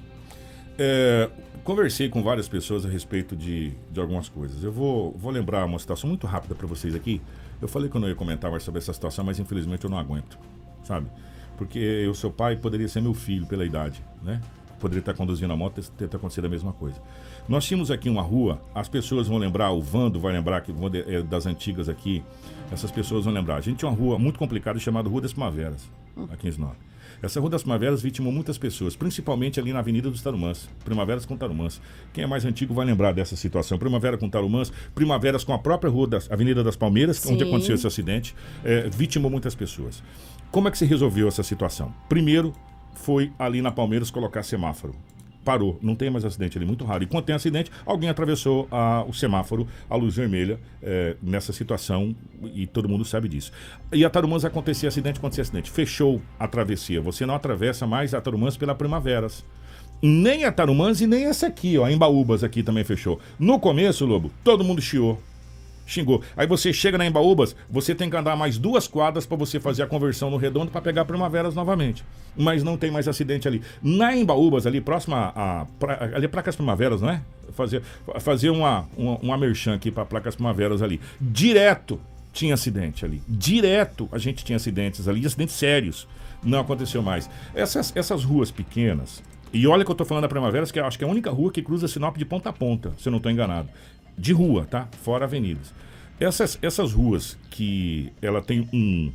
É, conversei com várias pessoas a respeito de, de algumas coisas. Eu vou, vou lembrar uma situação muito rápida para vocês aqui. Eu falei que eu não ia comentar mais sobre essa situação, mas infelizmente eu não aguento, sabe? Porque o seu pai poderia ser meu filho pela idade, né? Poderia estar conduzindo a moto e ter acontecido a mesma coisa. Nós tínhamos aqui uma rua, as pessoas vão lembrar, o Vando vai lembrar que é das antigas aqui, essas pessoas vão lembrar. A gente tinha uma rua muito complicada chamada Rua das Primaveras, aqui em Sinop. Essa Rua das Primaveras vitimou muitas pessoas, principalmente ali na Avenida dos Tarumãs. Primaveras com Tarumãs. Quem é mais antigo vai lembrar dessa situação. Primavera com Tarumãs, Primaveras com a própria Rua das Avenida das Palmeiras, Sim. onde aconteceu esse acidente, é, vitimou muitas pessoas. Como é que se resolveu essa situação? Primeiro, foi ali na Palmeiras colocar semáforo. Parou, não tem mais acidente ali, muito raro. E quando tem acidente, alguém atravessou a- o semáforo, a luz vermelha, é, nessa situação, e todo mundo sabe disso. E a Tarumãs acontecia acidente, acontecia acidente. Fechou a travessia. Você não atravessa mais a Tarumãs pela Primaveras. Nem a Tarumãs e nem essa aqui, ó, a Embaúbas aqui também fechou. No começo, Lobo, todo mundo chiou. Xingou. Aí você chega na Embaúbas, você tem que andar mais duas quadras para você fazer a conversão no redondo para pegar Primaveras novamente. Mas não tem mais acidente ali. Na Embaúbas, ali próximo a. pra, ali é Placas Primaveras, não é? Fazer, fazer uma, uma, uma merchan aqui para Placas Primaveras ali. Direto tinha acidente ali. Direto a gente tinha acidentes ali, acidentes sérios. Não aconteceu mais. Essas, essas ruas pequenas, e olha que eu tô falando da Primaveras, que acho que é a única rua que cruza Sinop de ponta a ponta, se eu não estou enganado. De rua, tá? Fora avenidas. Essas, essas ruas que ela tem um,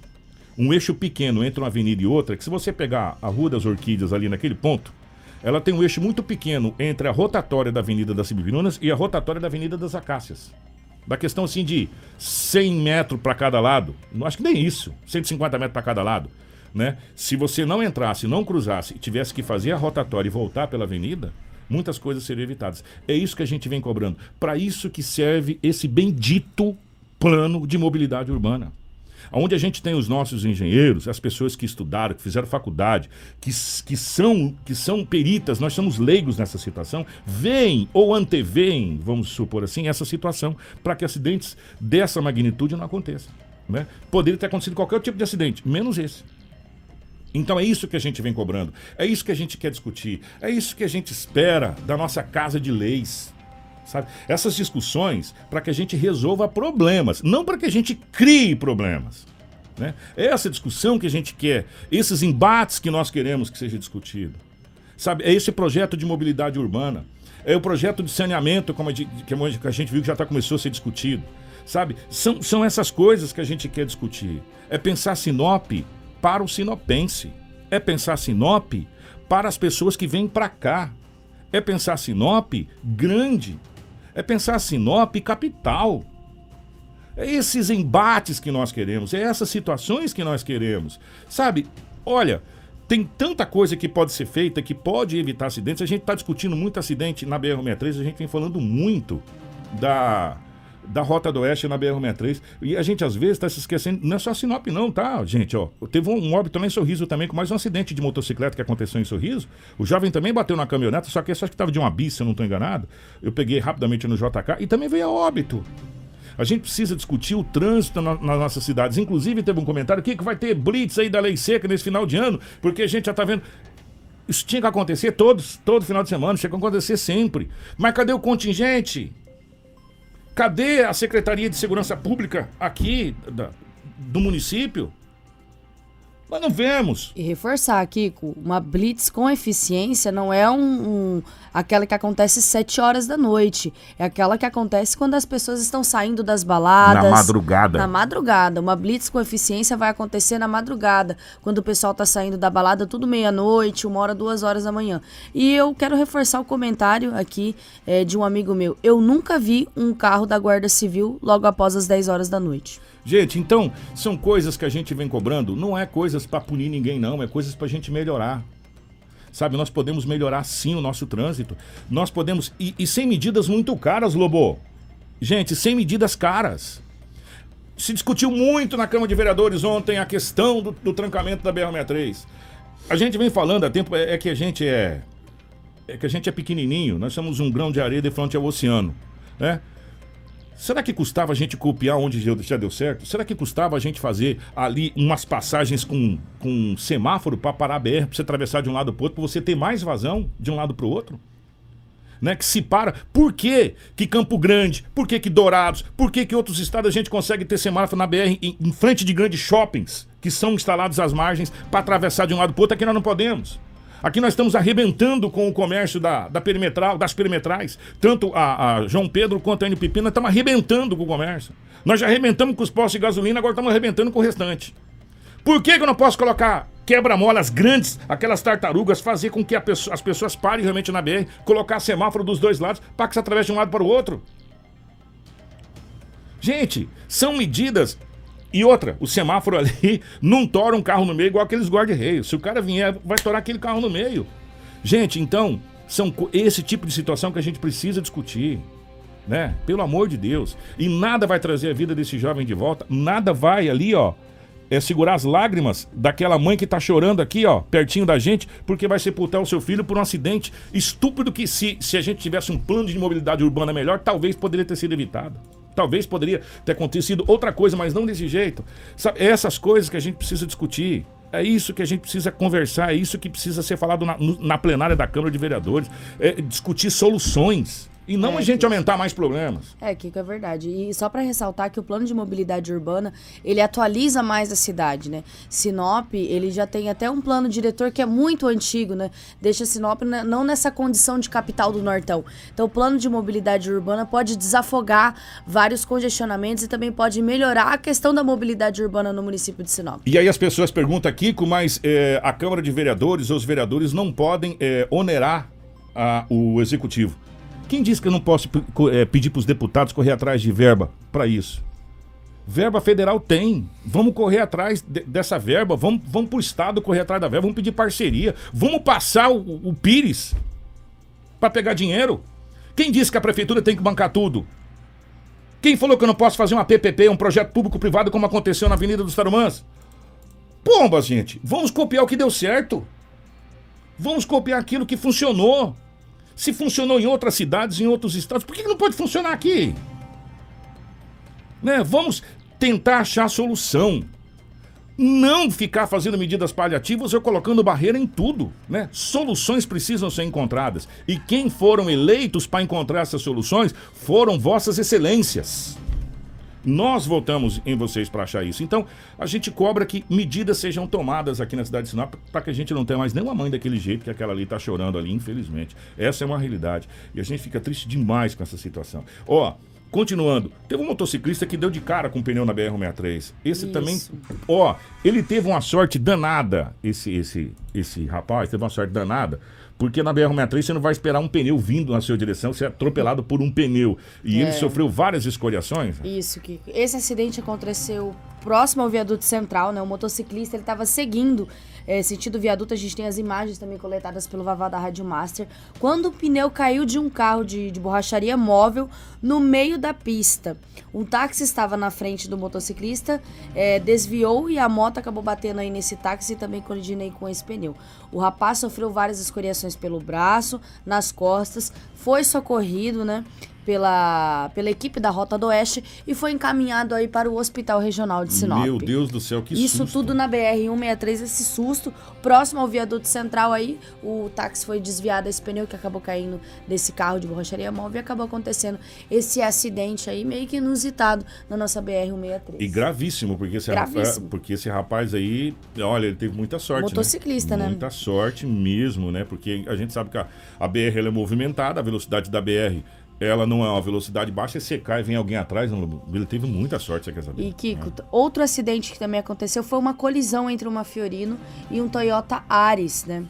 um eixo pequeno entre uma avenida e outra, que se você pegar a Rua das Orquídeas ali naquele ponto, ela tem um eixo muito pequeno entre a rotatória da Avenida das Sibirunas e a rotatória da Avenida das Acácias. Da questão assim de 100 metros para cada lado, não acho que nem isso, 150 metros para cada lado, né? Se você não entrasse, não cruzasse e tivesse que fazer a rotatória e voltar pela avenida, muitas coisas seriam evitadas. É isso que a gente vem cobrando. Para isso que serve esse bendito plano de mobilidade urbana. Onde a gente tem os nossos engenheiros, as pessoas que estudaram, que fizeram faculdade, que, que, são, que são peritas, nós somos leigos nessa situação, veem ou anteveem, vamos supor assim, essa situação para que acidentes dessa magnitude não aconteçam. Né? Poderia ter acontecido qualquer tipo de acidente, menos esse. Então é isso que a gente vem cobrando, é isso que a gente quer discutir, é isso que a gente espera da nossa casa de leis. Sabe? Essas discussões para que a gente resolva problemas, não para que a gente crie problemas. Né? É essa discussão que a gente quer, esses embates que nós queremos que seja discutido. Sabe? É esse projeto de mobilidade urbana, é o projeto de saneamento como a gente, que a gente viu que já tá, começou a ser discutido. Sabe? São, são essas coisas que a gente quer discutir. É pensar Sinop para o sinopense. É pensar Sinop para as pessoas que vêm para cá. É pensar Sinop grande. É pensar Sinop capital. É esses embates que nós queremos, é essas situações que nós queremos. Sabe, olha, tem tanta coisa que pode ser feita, que pode evitar acidentes. A gente está discutindo muito acidente na BR-63, a gente vem falando muito da, da Rota do Oeste na BR-63. E a gente às vezes está se esquecendo, não é só Sinop não, tá, gente? Ó, teve um, óbito lá em Sorriso também, com mais um acidente de motocicleta que aconteceu em Sorriso. O jovem também bateu na caminhonete, só que esse acho que estava de uma bis, se eu não estou enganado. Eu peguei rapidamente no JK e também veio a óbito. A gente precisa discutir o trânsito na- nas nossas cidades. Inclusive, teve um comentário aqui que vai ter blitz aí da lei seca nesse final de ano, porque a gente já tá vendo. Isso tinha que acontecer todos, todo final de semana, tinha que acontecer sempre. Mas cadê o contingente? Cadê a Secretaria de Segurança Pública aqui da- do município? Nós não vemos. E reforçar, Kiko, uma blitz com eficiência não é um, um- aquela que acontece às 7 horas da noite. É aquela que acontece quando as pessoas estão saindo das baladas. Na madrugada. Na madrugada. Uma blitz com eficiência vai acontecer na madrugada. Quando o pessoal tá saindo da balada, tudo meia-noite, uma hora, duas horas da manhã. E eu quero reforçar o comentário aqui eh, de um amigo meu. Eu nunca vi um carro da Guarda Civil logo após as 10 horas da noite. Gente, então, são coisas que a gente vem cobrando, não é coisas para punir ninguém, não, é coisas para a gente melhorar. Sabe, nós podemos melhorar sim o nosso trânsito. Nós podemos. E, e sem medidas muito caras, Lobo. Gente, sem medidas caras. Se discutiu muito na Câmara de Vereadores ontem a questão do, do trancamento da BR-63. A gente vem falando há tempo, é, é que a gente é. É que a gente é pequenininho, nós somos um grão de areia de frente ao oceano, né? Será que custava a gente copiar onde já deu certo? Será que custava a gente fazer ali umas passagens com, com semáforo para parar a BR, para você atravessar de um lado para outro, para você ter mais vazão de um lado para o outro? Né, que se para. Por que, que Campo Grande? Por que, que Dourados? Por que, que outros estados a gente consegue ter semáforo na BR em, em frente de grandes shoppings que são instalados às margens para atravessar de um lado para o outro? Aqui nós não podemos. Aqui nós estamos arrebentando com o comércio da, da perimetral, das perimetrais. Tanto a, a João Pedro quanto a nós estamos arrebentando com o comércio. Nós já arrebentamos com os postos de gasolina, agora estamos arrebentando com o restante. Por que, que eu não posso colocar quebra-molas grandes, aquelas tartarugas, fazer com que pessoa, as pessoas parem realmente na BR, colocar semáforo dos dois lados para que se atravesse de um lado para o outro? Gente, são medidas e outra, o semáforo ali não tora um carro no meio igual aqueles guarda-reios. Se o cara vier, vai torar aquele carro no meio. Gente, então, são esse tipo de situação que a gente precisa discutir. Né? Pelo amor de Deus. E nada vai trazer a vida desse jovem de volta. Nada vai ali, ó. É segurar as lágrimas daquela mãe que tá chorando aqui, ó, pertinho da gente, porque vai sepultar o seu filho por um acidente estúpido que se, se a gente tivesse um plano de mobilidade urbana melhor, talvez poderia ter sido evitado. Talvez poderia ter acontecido outra coisa, mas não desse jeito. Sabe, é essas coisas que a gente precisa discutir. É isso que a gente precisa conversar, é isso que precisa ser falado na, na plenária da Câmara de Vereadores. É discutir soluções. E não É, a gente aumentar mais problemas. É, Kiko, é verdade. E só para ressaltar que o plano de mobilidade urbana, ele atualiza mais a cidade, né? Sinop, ele já tem até um plano diretor que é muito antigo, né? Deixa Sinop ne- não nessa condição de capital do Nortão. Então, o plano de mobilidade urbana pode desafogar vários congestionamentos e também pode melhorar a questão da mobilidade urbana no município de Sinop. E aí as pessoas perguntam, Kiko, mas é, a Câmara de Vereadores ou os vereadores não podem é, onerar a- o Executivo. Quem disse que eu não posso é, pedir para os deputados correr atrás de verba para isso? Verba federal tem. Vamos correr atrás de- dessa verba. Vamos, vamos para o Estado correr atrás da verba. Vamos pedir parceria. Vamos passar o, o Pires para pegar dinheiro. Quem disse que a prefeitura tem que bancar tudo? Quem falou que eu não posso fazer uma PPP, um projeto público-privado, como aconteceu na Avenida dos Tarumãs? Pomba, gente. Vamos copiar o que deu certo. Vamos copiar aquilo que funcionou. Se funcionou em outras cidades, em outros estados, por que não pode funcionar aqui? Né? Vamos tentar achar solução. Não ficar fazendo medidas paliativas ou colocando barreira em tudo, né? Soluções precisam ser encontradas. E quem foram eleitos para encontrar essas soluções foram vossas excelências. Nós votamos em vocês para achar isso. Então, a gente cobra que medidas sejam tomadas aqui na cidade de Sinop para que a gente não tenha mais nenhuma mãe daquele jeito que aquela ali está chorando ali, infelizmente. Essa é uma realidade. E a gente fica triste demais com essa situação. Ó, continuando, teve um motociclista que deu de cara com o pneu na BR-163. Esse Isso. também, ó, ele teve uma sorte danada, esse, esse, esse rapaz teve uma sorte danada. Porque na BR-163 você não vai esperar um pneu vindo na sua direção, você é atropelado por um pneu. E É. ele sofreu várias escoriações. Isso, Kiko. Esse acidente aconteceu próximo ao viaduto central, né? O motociclista ele estava seguindo eh, sentido viaduto. A gente tem as imagens também coletadas pelo Vavá da Rádio Master. Quando o pneu caiu de um carro de, de borracharia móvel no meio da pista. Um táxi estava na frente do motociclista, eh, desviou e a moto acabou batendo aí nesse táxi e também colidindo com esse pneu. O rapaz sofreu várias escoriações pelo braço, nas costas, foi socorrido, né? Pela, pela equipe da Rota do Oeste e foi encaminhado aí para o Hospital Regional de Sinop. Meu Deus do céu, que Isso susto. tudo na BR-163, esse susto. Próximo ao viaduto central aí, o táxi foi desviado esse pneu que acabou caindo desse carro de borracharia móvel e acabou acontecendo esse acidente aí meio que inusitado na nossa BR-163. E gravíssimo, porque esse, Gravíssimo. Rapaz, porque esse rapaz aí, olha, ele teve muita sorte. Motociclista, né? Muita sorte mesmo, né? Porque a gente sabe que a, a BR é movimentada, a velocidade da BR ela não é uma velocidade baixa, você cai e vem alguém atrás. Ele teve muita sorte, você quer saber? E Kiko, outro acidente que também aconteceu foi uma colisão entre uma Fiorino e um Toyota Ares, né?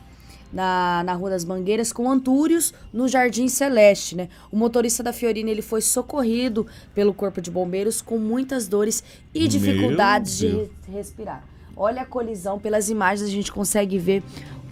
Na, na Rua das Mangueiras, com Antúrios, no Jardim Celeste, né? O motorista da Fiorino, ele foi socorrido pelo Corpo de Bombeiros com muitas dores e dificuldades de respirar. Olha a colisão, pelas imagens a gente consegue ver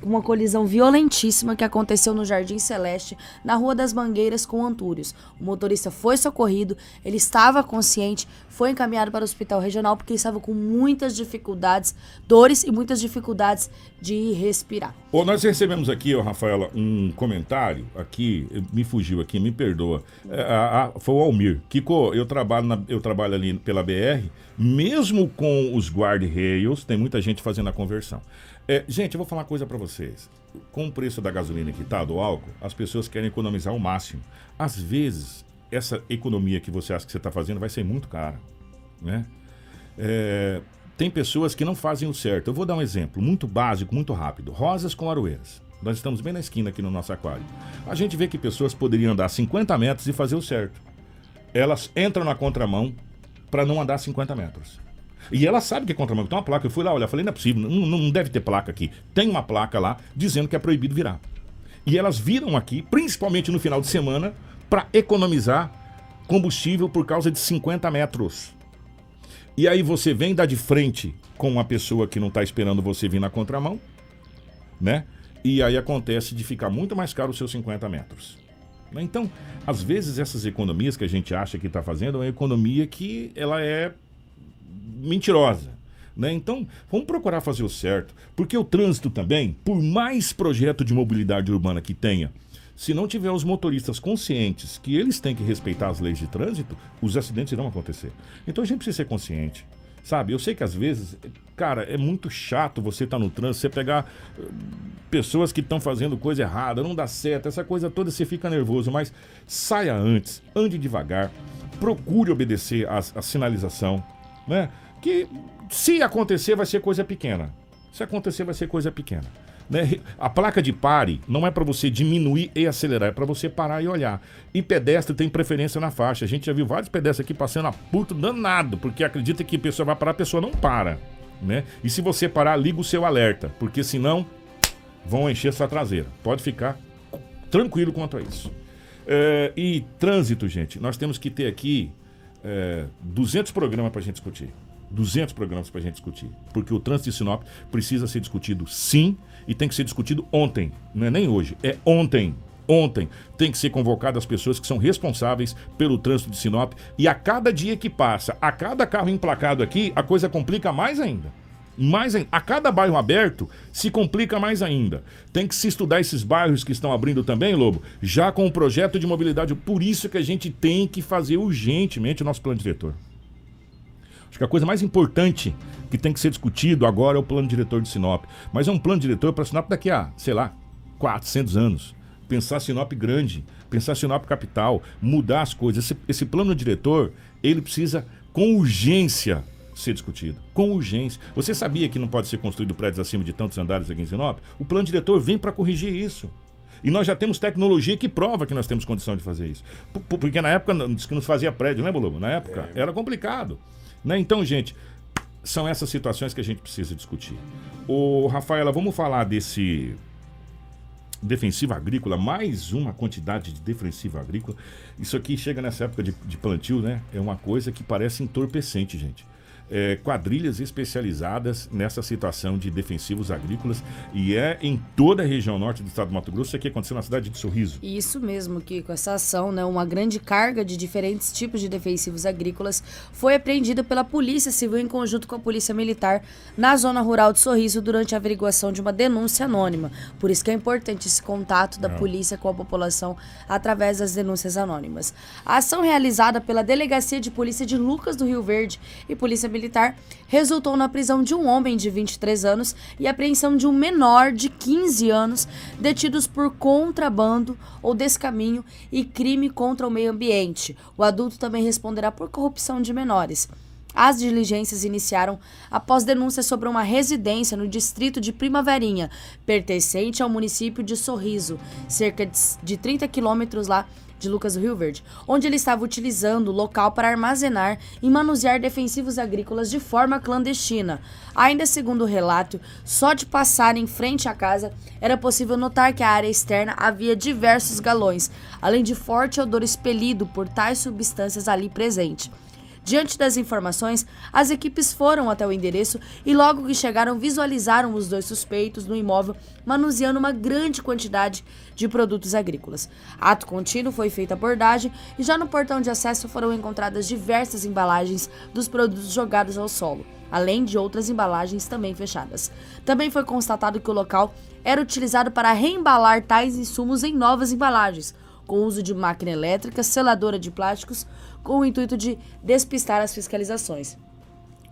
uma colisão violentíssima que aconteceu no Jardim Celeste, na Rua das Mangueiras com Antúrios. O motorista foi socorrido, ele estava consciente, foi encaminhado para o hospital regional porque estava com muitas dificuldades, dores e muitas dificuldades de respirar. Ô, nós recebemos aqui, ó, Rafaela, um comentário aqui, me fugiu aqui, me perdoa. É, a- a- foi o Almir. Kiko, eu trabalho, na- eu trabalho ali pela BR, mesmo com os guard-rails, tem muita gente fazendo a conversão. É, gente, eu vou falar uma coisa pra vocês. Com o preço da gasolina que tá, do álcool, as pessoas querem economizar o máximo. Às vezes, essa economia que você acha que você está fazendo vai ser muito cara, né? É, tem pessoas que não fazem o certo. Eu vou dar um exemplo muito básico, muito rápido. Rosas com aroeiras. Nós estamos bem na esquina aqui no nosso aquário. A gente vê que pessoas poderiam andar 50 metros e fazer o certo. Elas entram na contramão para não andar 50 metros. E ela sabe que é contramão. Tem uma placa. Eu fui lá olhar, falei, não é possível, não, não deve ter placa aqui. Tem uma placa lá dizendo que é proibido virar. E elas viram aqui, principalmente no final de semana, para economizar combustível por causa de 50 metros. E aí você vem dar de frente com uma pessoa que não está esperando você vir na contramão, né? E aí acontece de ficar muito mais caro os seus 50 metros. Então, às vezes essas economias que a gente acha que está fazendo é uma economia que ela é mentirosa. Né? Então, vamos procurar fazer o certo. Porque o trânsito também, por mais projeto de mobilidade urbana que tenha, se não tiver os motoristas conscientes que eles têm que respeitar as leis de trânsito, os acidentes irão acontecer. Então a gente precisa ser consciente. Sabe, eu sei que às vezes, cara, é muito chato você estar no trânsito, você pegar eh, pessoas que estão fazendo coisa errada, não dá certo, essa coisa toda você fica nervoso, mas saia antes, ande devagar, procure obedecer a, a sinalização, né? Que se acontecer vai ser coisa pequena. Se acontecer vai ser coisa pequena. Né? A placa de pare não é para você diminuir e acelerar, é para você parar e olhar. E pedestre tem preferência na faixa. A gente já viu vários pedestres aqui passando a puto danado, porque acredita que a pessoa vai parar, a pessoa não para. Né? E se você parar, liga o seu alerta, porque senão vão encher sua traseira. Pode ficar tranquilo quanto a isso. É, e trânsito, gente, nós temos que ter aqui é, 200 programas para a gente discutir. 200 programas para a gente discutir. Porque o trânsito de Sinop precisa ser discutido sim e tem que ser discutido ontem. Não é nem hoje, é ontem. Ontem tem que ser convocadas as pessoas que são responsáveis pelo trânsito de Sinop. E a cada dia que passa, a cada carro emplacado aqui, a coisa complica mais ainda. Mais. A cada bairro aberto se complica mais ainda. Tem que se estudar esses bairros que estão abrindo também, Lobo, já com o projeto de mobilidade. Por isso que a gente tem que fazer urgentemente o nosso plano diretor. Acho que a coisa mais importante que tem que ser discutido agora é o plano diretor de Sinop. Mas é um plano diretor para Sinop daqui a, sei lá, 400 anos. Pensar Sinop grande, pensar Sinop capital, mudar as coisas. Esse, esse plano diretor, ele precisa com urgência ser discutido. Com urgência. Você sabia que não pode ser construído prédios acima de tantos andares aqui em Sinop? O plano diretor vem para corrigir isso. E nós já temos tecnologia que prova que nós temos condição de fazer isso. P- Porque na época não- disse que nos fazia prédio, lembra, Lobo? Na época era complicado. Né? Então, gente, são essas situações que a gente precisa discutir. Ô, Rafaela, vamos falar desse defensivo agrícola, mais uma quantidade de defensivo agrícola. Isso aqui chega nessa época de, de plantio, né? É uma coisa que parece entorpecente, gente. É, quadrilhas especializadas nessa situação de defensivos agrícolas e é em toda a região norte do estado do Mato Grosso. Isso aqui aconteceu na cidade de Sorriso. Isso mesmo, Kiko. Essa ação, né, uma grande carga de diferentes tipos de defensivos agrícolas, foi apreendida pela Polícia Civil em conjunto com a Polícia Militar na zona rural de Sorriso durante a averiguação de uma denúncia anônima. Por isso que é importante esse contato da Não. polícia com a população através das denúncias anônimas. A ação realizada pela Delegacia de Polícia de Lucas do Rio Verde e Polícia Militar resultou na prisão de um homem de 23 anos e apreensão de um menor de 15 anos detidos por contrabando ou descaminho e crime contra o meio ambiente. O adulto também responderá por corrupção de menores. As diligências iniciaram após denúncias sobre uma residência no distrito de Primaverinha, pertencente ao município de Sorriso, cerca de de 30 quilômetros lá de Lucas Rio onde ele estava utilizando o local para armazenar e manusear defensivos agrícolas de forma clandestina. Ainda segundo o relato, só de passar em frente à casa era possível notar que a área externa havia diversos galões, além de forte odor expelido por tais substâncias ali presente. Diante das informações, as equipes foram até o endereço e logo que chegaram visualizaram os dois suspeitos no imóvel manuseando uma grande quantidade de produtos agrícolas. Ato contínuo foi feita abordagem e já no portão de acesso foram encontradas diversas embalagens dos produtos jogados ao solo, além de outras embalagens também fechadas. Também foi constatado que o local era utilizado para reembalar tais insumos em novas embalagens, com uso de máquina elétrica, seladora de plásticos, com o intuito de despistar as fiscalizações.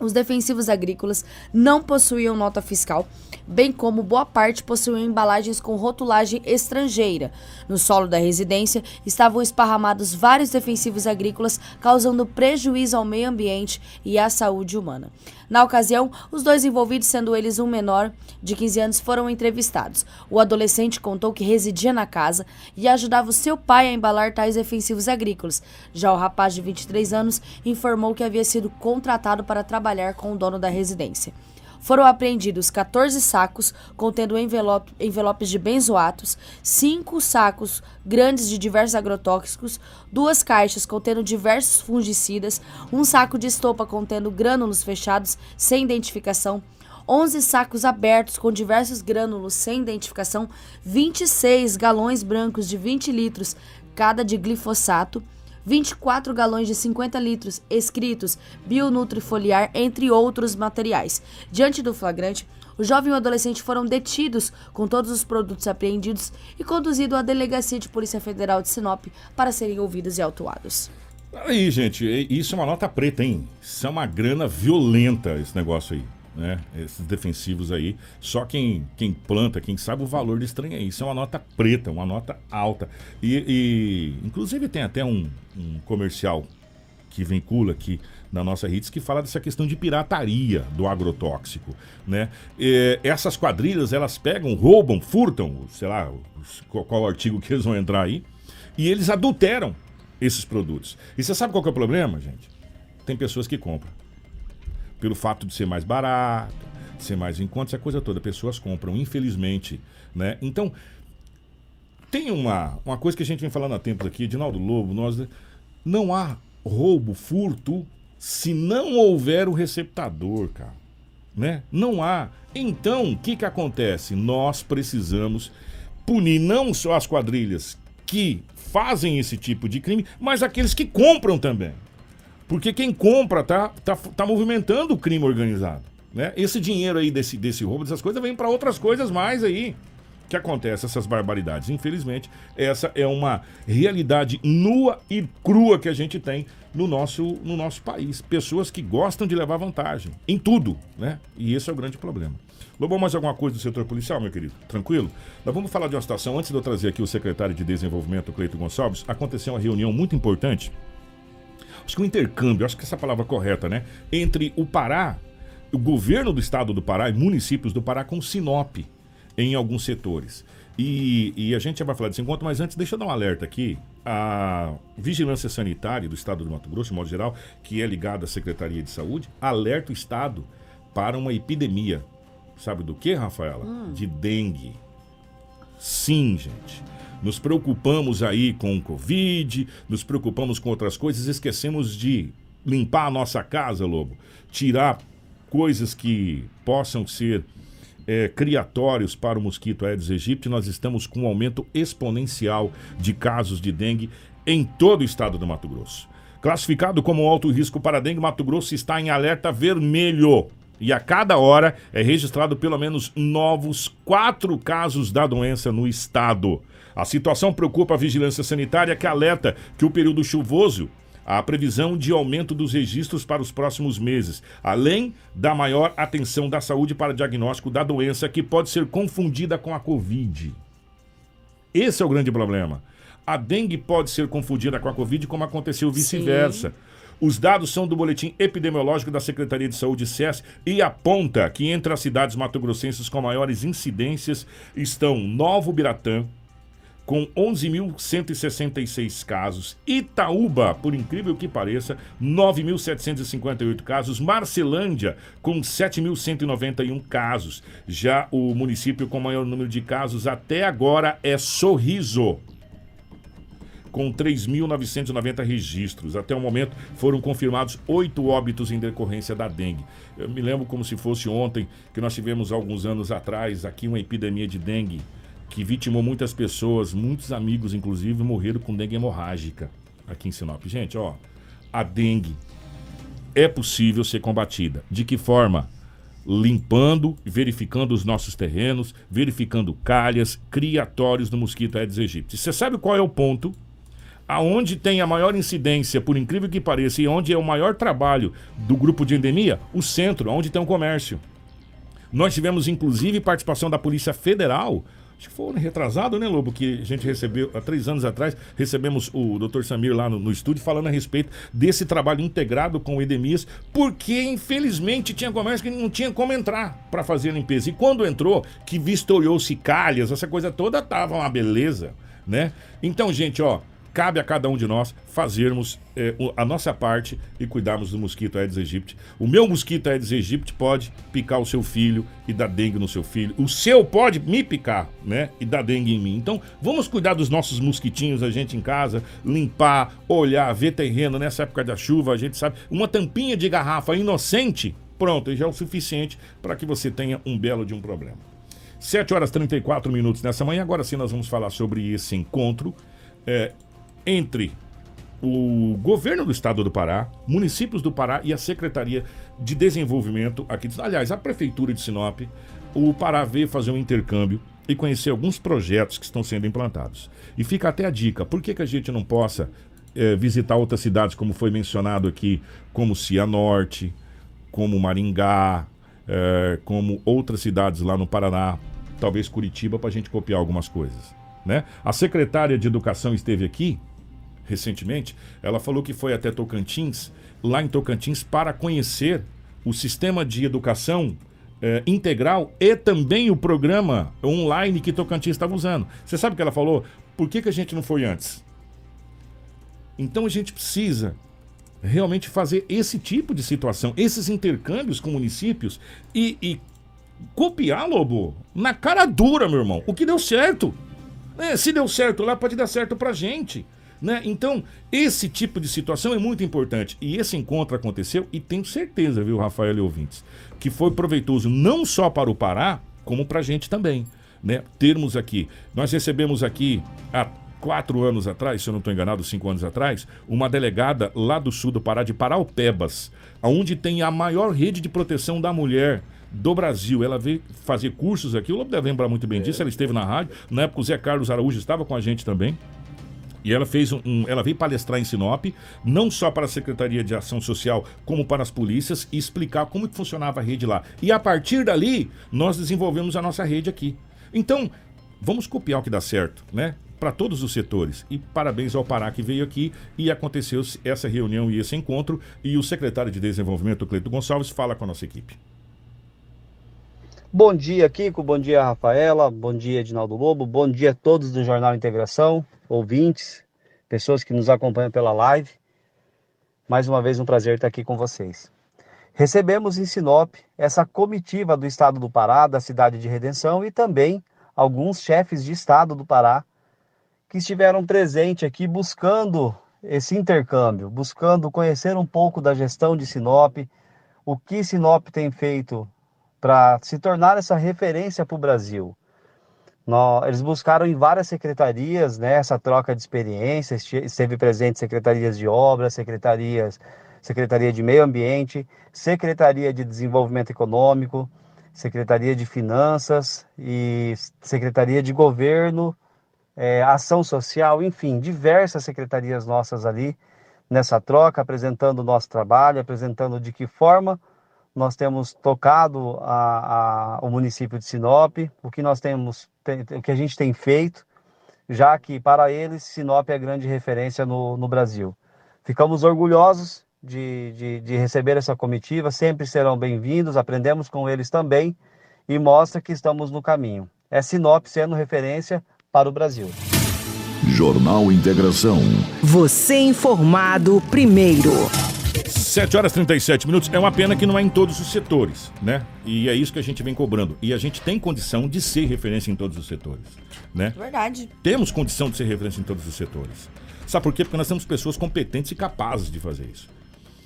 Os defensivos agrícolas não possuíam nota fiscal, bem como boa parte possuíam embalagens com rotulagem estrangeira. No solo da residência estavam esparramados vários defensivos agrícolas, causando prejuízo ao meio ambiente e à saúde humana. Na ocasião, os dois envolvidos, sendo eles um menor de 15 anos, foram entrevistados. O adolescente contou que residia na casa e ajudava o seu pai a embalar tais defensivos agrícolas. Já o rapaz de 23 anos informou que havia sido contratado para trabalhar com o dono da residência. Foram apreendidos 14 sacos contendo envelope, envelopes de benzoatos, cinco sacos grandes de diversos agrotóxicos, duas caixas contendo diversos fungicidas, um saco de estopa contendo grânulos fechados sem identificação, 11 sacos abertos com diversos grânulos sem identificação, 26 galões brancos de 20 litros cada de glifosato, 24 galões de 50 litros escritos bionutrifoliar, entre outros materiais. Diante do flagrante, o jovem e o adolescente foram detidos com todos os produtos apreendidos e conduzidos à Delegacia de Polícia Federal de Sinop para serem ouvidos e autuados. Aí, gente, isso é uma nota preta, hein? Isso é uma grana violenta, esse negócio aí né? Esses defensivos aí. Só quem, quem planta, quem sabe o valor desse trem aí. Isso é uma nota preta, uma nota alta. E, e inclusive tem até um, um comercial que vincula aqui na nossa Hits que fala dessa questão de pirataria do agrotóxico, né? E essas quadrilhas, elas pegam, roubam, furtam, sei lá, qual, qual artigo que eles vão entrar aí, e eles adulteram esses produtos. E você sabe qual que é o problema, gente? Tem pessoas que compram pelo fato de ser mais barato, ser mais em conta, essa coisa toda. Pessoas compram, infelizmente. Né? Então, tem uma, uma coisa que a gente vem falando há tempos aqui, Edinaldo Lobo, nós não há roubo, furto, se não houver o receptador, cara. Né? Não há. Então, o que, que acontece? Nós precisamos punir não só as quadrilhas que fazem esse tipo de crime, mas aqueles que compram também. Porque quem compra tá, tá, tá movimentando o crime organizado. Né? Esse dinheiro aí desse, desse roubo, dessas coisas, vem para outras coisas mais aí que acontece essas barbaridades. Infelizmente, essa é uma realidade nua e crua que a gente tem no nosso, no nosso país. Pessoas que gostam de levar vantagem em tudo, né? E esse é o grande problema. Lobão, mais alguma coisa do setor policial, meu querido? Tranquilo? Nós vamos falar de uma situação. Antes de eu trazer aqui o secretário de Desenvolvimento, Cleito Gonçalves, aconteceu uma reunião muito importante acho que um intercâmbio, acho que essa palavra é correta, né? Entre o Pará, o governo do estado do Pará e municípios do Pará com Sinop em alguns setores. E, e, a gente já vai falar desse encontro, mas antes, deixa eu dar um alerta aqui. A Vigilância Sanitária do Estado do Mato Grosso, de modo geral, que é ligada à Secretaria de Saúde, alerta o Estado para uma epidemia. Sabe do que, Rafaela? Hum. De dengue. Sim, gente nos preocupamos aí com o Covid, nos preocupamos com outras coisas, esquecemos de limpar a nossa casa, Lobo, tirar coisas que possam ser é, criatórios para o mosquito Aedes aegypti, nós estamos com um aumento exponencial de casos de dengue em todo o estado do Mato Grosso. Classificado como alto risco para dengue, Mato Grosso está em alerta vermelho. E a cada hora é registrado pelo menos novos quatro casos da doença no estado. A situação preocupa a vigilância sanitária que alerta que o período chuvoso há previsão de aumento dos registros para os próximos meses, além da maior atenção da saúde para diagnóstico da doença que pode ser confundida com a Covid. Esse é o grande problema. A dengue pode ser confundida com a Covid, como aconteceu vice-versa. Os dados são do boletim epidemiológico da Secretaria de Saúde SES e aponta que entre as cidades mato-grossenses com maiores incidências estão Novo Biratã, com 11.166 casos. Itaúba, por incrível que pareça, 9.758 casos. Marcelândia, com 7.191 casos. Já o município com maior número de casos até agora é Sorriso. com 3.990 registros. Até o momento foram confirmados oito óbitos em decorrência da dengue. Eu me lembro como se fosse ontem que nós tivemos alguns anos atrás aqui uma epidemia de dengue que vitimou muitas pessoas, muitos amigos inclusive morreram com dengue hemorrágica aqui em Sinop. Gente, ó, a dengue é possível ser combatida. De que forma? Limpando, verificando os nossos terrenos, verificando calhas, criatórios do mosquito Aedes aegypti. Você sabe qual é o ponto? Aonde tem a maior incidência, por incrível que pareça, e onde é o maior trabalho do grupo de endemia? O centro, onde tem o comércio. Nós tivemos, inclusive, participação da Polícia Federal acho que foi retrasado, né, Lobo? Que a gente recebeu, há três anos atrás, recebemos o Dr. Samir lá no, no estúdio falando a respeito desse trabalho integrado com o Edemias, porque infelizmente tinha comércio que não tinha como entrar para fazer a limpeza. E quando entrou, que vistoriou-se calhas, essa coisa toda tava uma beleza, né? Então, gente, ó, cabe a cada um de nós fazermos é, a nossa parte e cuidarmos do mosquito Aedes aegypti. O meu mosquito Aedes aegypti pode picar o seu filho e dar dengue no seu filho. O seu pode me picar, né? E dar dengue em mim. Então, vamos cuidar dos nossos mosquitinhos, a gente em casa, limpar, olhar, ver terreno nessa época da chuva, a gente sabe. Uma tampinha de garrafa inocente, pronto, já é o suficiente para que você tenha um belo de um problema. 7 horas e 34 minutos nessa manhã. Agora sim nós vamos falar sobre esse encontro. É, entre o governo do estado do Pará, municípios do Pará e a Secretaria de Desenvolvimento aqui. Aliás, a Prefeitura de Sinop, o Pará veio fazer um intercâmbio e conhecer alguns projetos que estão sendo implantados. E fica até a dica: por que, que a gente não possa é, visitar outras cidades, como foi mencionado aqui, como Cianorte, como Maringá, é, como outras cidades lá no Paraná, talvez Curitiba, para a gente copiar algumas coisas. Né? A secretária de Educação esteve aqui recentemente, ela falou que foi até Tocantins, lá em Tocantins, para conhecer o sistema de educação eh, integral e também o programa online que Tocantins estava usando. Você sabe o que ela falou? Por que, que a gente não foi antes? Então a gente precisa realmente fazer esse tipo de situação, esses intercâmbios com municípios e, e copiar, Lobo, na cara dura, meu irmão. O que deu certo. É, se deu certo lá, pode dar certo pra gente. Né? Então, esse tipo de situação é muito importante. E esse encontro aconteceu, e tenho certeza, viu, Rafael e ouvintes, que foi proveitoso não só para o Pará, como para a gente também. Né? Termos aqui. Nós recebemos aqui há quatro anos atrás, se eu não estou enganado, cinco anos atrás, uma delegada lá do sul do Pará, de Paraupebas, onde tem a maior rede de proteção da mulher do Brasil. Ela veio fazer cursos aqui, o Lobo deve lembrar muito bem disso, ela esteve na rádio. Na época o Zé Carlos Araújo estava com a gente também. E ela fez um, um, ela veio palestrar em Sinop, não só para a Secretaria de Ação Social, como para as polícias e explicar como que funcionava a rede lá. E a partir dali, nós desenvolvemos a nossa rede aqui. Então, vamos copiar o que dá certo, né? Para todos os setores. E parabéns ao Pará que veio aqui e aconteceu essa reunião e esse encontro. E o secretário de Desenvolvimento, Cleito Gonçalves, fala com a nossa equipe. Bom dia, Kiko. Bom dia, Rafaela. Bom dia, Edinaldo Lobo. Bom dia a todos do Jornal Integração, ouvintes, pessoas que nos acompanham pela live. Mais uma vez, um prazer estar aqui com vocês. Recebemos em Sinop essa comitiva do estado do Pará, da cidade de Redenção e também alguns chefes de estado do Pará que estiveram presentes aqui buscando esse intercâmbio, buscando conhecer um pouco da gestão de Sinop, o que Sinop tem feito para se tornar essa referência para o Brasil. eles buscaram em várias secretarias né, essa troca de experiências, esteve presente secretarias de obras, secretarias, Secretaria de Meio Ambiente, Secretaria de Desenvolvimento Econômico, Secretaria de Finanças e Secretaria de Governo, é, Ação Social, enfim, diversas secretarias nossas ali nessa troca, apresentando o nosso trabalho, apresentando de que forma nós temos tocado a, a, o município de Sinop, o que nós temos, tem, o que a gente tem feito, já que para eles Sinop é a grande referência no, no Brasil. Ficamos orgulhosos de, de, de receber essa comitiva, sempre serão bem-vindos, aprendemos com eles também e mostra que estamos no caminho. É Sinop sendo referência para o Brasil. Jornal Integração. Você informado primeiro. 7 horas e 37 minutos. É uma pena que não é em todos os setores, né? E é isso que a gente vem cobrando. E a gente tem condição de ser referência em todos os setores, né? Verdade. Temos condição de ser referência em todos os setores. Sabe por quê? Porque nós temos pessoas competentes e capazes de fazer isso.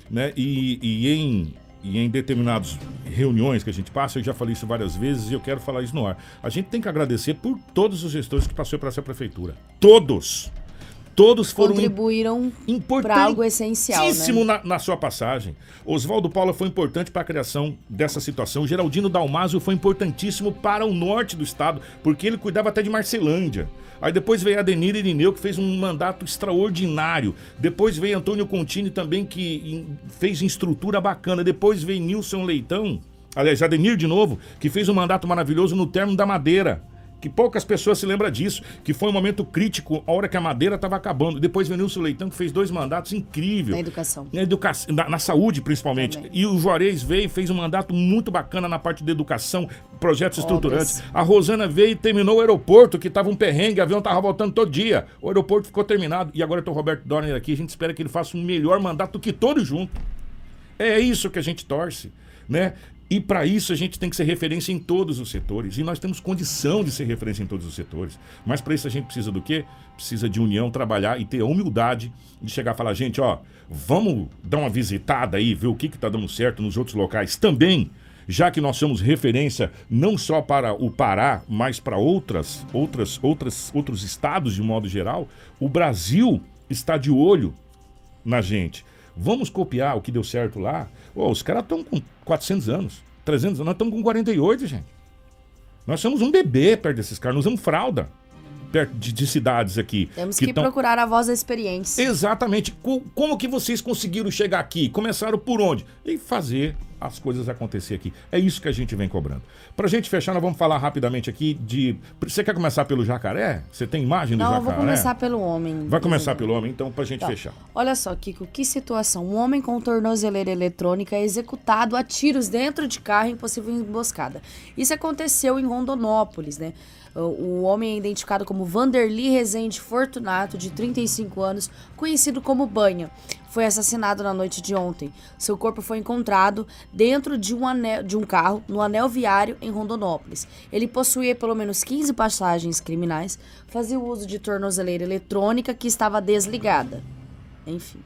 Né? E, e em, e em determinadas reuniões que a gente passa, eu já falei isso várias vezes e eu quero falar isso no ar. A gente tem que agradecer por todos os gestores que passaram para essa prefeitura. Todos! Todos foram Contribuíram para algo essencial, né? na, na sua passagem. Oswaldo Paula foi importante para a criação dessa situação. Geraldino Dalmásio foi importantíssimo para o norte do estado, porque ele cuidava até de Marcelândia. Aí depois veio Adenir Irineu, que fez um mandato extraordinário. Depois veio Antônio Contini também, que fez estrutura bacana. Depois veio Nilson Leitão, aliás, Adenir de novo, que fez um mandato maravilhoso no termo da Madeira. Que poucas pessoas se lembram disso, que foi um momento crítico, a hora que a madeira estava acabando. Depois veio Nilson Leitão, que fez dois mandatos incríveis. Na educação. Na, educação, na, na saúde, principalmente. E o Juarez veio e fez um mandato muito bacana na parte de educação, projetos estruturantes. A Rosana veio e terminou o aeroporto, que estava um perrengue, o avião estava voltando todo dia. O aeroporto ficou terminado. E agora tem o Roberto Dorner aqui. A gente espera que ele faça um melhor mandato do que todos juntos. É isso que a gente torce, né? E para isso a gente tem que ser referência em todos os setores. E nós temos condição de ser referência em todos os setores. Mas para isso a gente precisa do quê? Precisa de união, trabalhar e ter a humildade de chegar e falar, gente, ó, vamos dar uma visitada aí, ver o que está dando certo nos outros locais também. Já que nós somos referência não só para o Pará, mas para outras, outras, outras, outros estados de modo geral, o Brasil está de olho na gente. Vamos copiar o que deu certo lá. Ô, os caras estão com 400 anos, 300 anos, nós estamos com 48, gente. Nós somos um bebê perto desses caras, nós usamos fralda perto de, de cidades aqui. Temos que, tão- procurar a voz da experiência. Exatamente. Co- Como que vocês conseguiram chegar aqui? Começaram por onde? E fazer as coisas acontecer aqui. É isso que a gente vem cobrando. Pra gente fechar, nós vamos falar rapidamente aqui de. Você quer começar pelo jacaré? Você tem imagem do Não, jacaré? vou começar pelo homem. Vai começar pelo homem, então, pra gente Tá. fechar. Olha só, Kiko, que situação. Um homem com tornozeleira eletrônica é executado a tiros dentro de carro em possível emboscada. Isso aconteceu em Rondonópolis, né? O o homem é identificado como Vanderly Rezende Fortunato, de 35 anos, conhecido como Banha. Foi assassinado na noite de ontem. Seu corpo foi encontrado dentro de um, anel, de um carro no anel viário em Rondonópolis. Ele possuía pelo menos 15 passagens criminais, fazia uso de tornozeleira eletrônica que estava desligada. Enfim.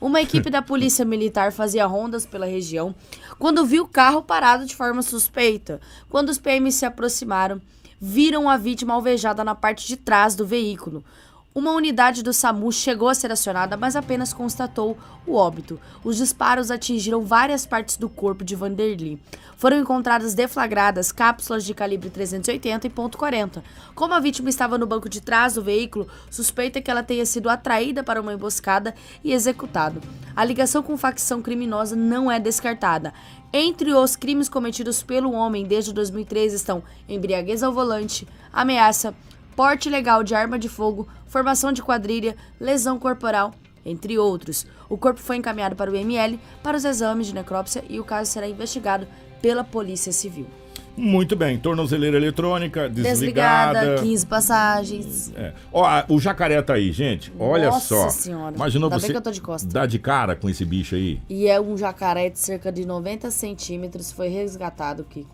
Uma equipe da polícia militar fazia rondas pela região quando viu o carro parado de forma suspeita. Quando os PMs se aproximaram, viram a vítima alvejada na parte de trás do veículo. Uma unidade do SAMU chegou a ser acionada, mas apenas constatou o óbito. Os disparos atingiram várias partes do corpo de Vanderly. Foram encontradas deflagradas cápsulas de calibre 380 e ponto .40. Como a vítima estava no banco de trás do veículo, suspeita que ela tenha sido atraída para uma emboscada e executado. A ligação com facção criminosa não é descartada. Entre os crimes cometidos pelo homem desde 2013 estão embriaguez ao volante, ameaça, porte ilegal de arma de fogo, formação de quadrilha, lesão corporal, entre outros. O corpo foi encaminhado para o ML para os exames de necrópsia e o caso será investigado pela Polícia Civil. Muito bem, tornozeleira eletrônica, desligada. Desligada, 15 passagens. É. Ó, o jacaré tá aí, gente. Olha Nossa só. Senhora. Imaginou Ainda bem você que eu tô de costa. dar de cara com esse bicho aí? E é um jacaré de cerca de 90 centímetros, foi resgatado, Kiko.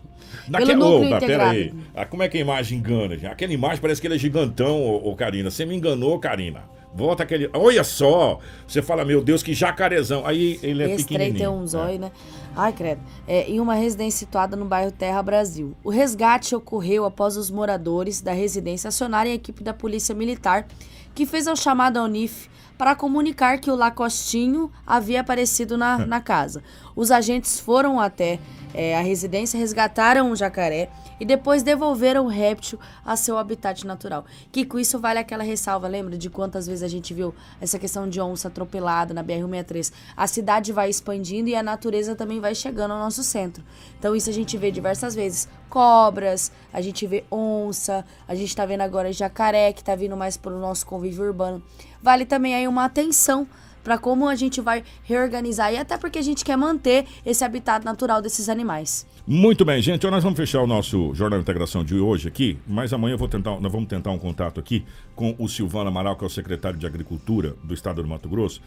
Daque- Pelo núcleo Opa, pera integrado. aí. Ah, como é que a imagem engana? gente? Aquela imagem parece que ele é gigantão, ô, ô, Karina. Você me enganou, Karina. Volta aquele. Olha só! Você fala, meu Deus, que jacarezão. Aí ele é Esse trem tem pequenininho. um zóio, né? Ai, credo. É, em uma residência situada no bairro Terra Brasil. O resgate ocorreu após os moradores da residência acionarem a equipe da Polícia Militar, que fez ao chamado ao NIF para comunicar que o Lacostinho havia aparecido na, na casa. Os agentes foram até é, a residência, resgataram o jacaré e depois devolveram o réptil a seu habitat natural. Que com isso vale aquela ressalva, lembra de quantas vezes a gente viu essa questão de onça atropelada na BR-163? A cidade vai expandindo e a natureza também vai chegando ao nosso centro. Então isso a gente vê diversas vezes. Cobras, a gente vê onça, a gente tá vendo agora jacaré, que tá vindo mais pro nosso convívio urbano. Vale também aí uma atenção para como a gente vai reorganizar e até porque a gente quer manter esse habitat natural desses animais. Muito bem, gente. Nós vamos fechar o nosso Jornal de Integração de hoje aqui, mas amanhã vou tentar, nós vamos tentar um contato aqui com o Silvano Amaral, que é o secretário de Agricultura do Estado do Mato Grosso.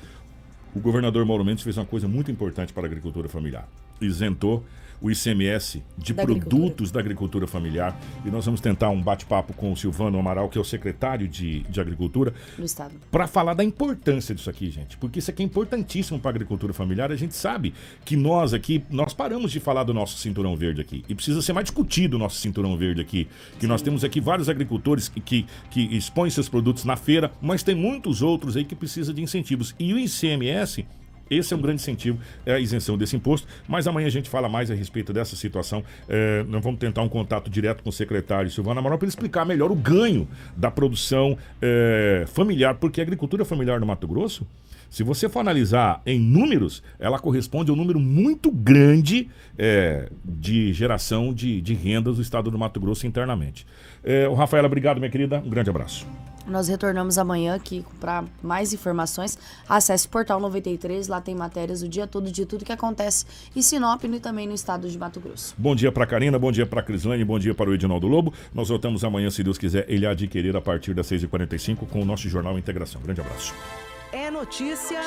o governador Mauro Mendes fez uma coisa muito importante para a agricultura familiar. Isentou o ICMS de Da produtos da agricultura familiar. E nós vamos tentar um bate-papo com o Silvano Amaral, que é o secretário de, de Agricultura, No estado. para falar da importância disso aqui, gente. Porque isso aqui é importantíssimo para a agricultura familiar. A gente sabe que nós aqui, nós paramos de falar do nosso cinturão verde aqui. E precisa ser mais discutido o nosso cinturão verde aqui. Que nós temos aqui vários agricultores que, que, que expõem seus produtos na feira, mas tem muitos outros aí que precisam de incentivos. E o ICMS. Esse é um grande incentivo, é a isenção desse imposto. Mas amanhã a gente fala mais a respeito dessa situação. É, nós vamos tentar um contato direto com o secretário Silvano Amaral para ele explicar melhor o ganho da produção é, familiar, porque a agricultura familiar no Mato Grosso, se você for analisar em números, ela corresponde a um número muito grande é, de geração de, de rendas do estado do Mato Grosso internamente. É, o Rafaela, obrigado, minha querida. Um grande abraço. Nós retornamos amanhã aqui para mais informações. Acesse o Portal 93, lá tem matérias o dia todo de tudo que acontece em Sinop e também no estado de Mato Grosso. Bom dia para Karina, bom dia para Crislane, bom dia para o Edinaldo Lobo. Nós voltamos amanhã, se Deus quiser, ele querer a partir das 6h45 com o nosso Jornal Integração. Grande abraço. É notícia.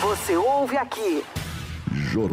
Você ouve aqui. Jornal.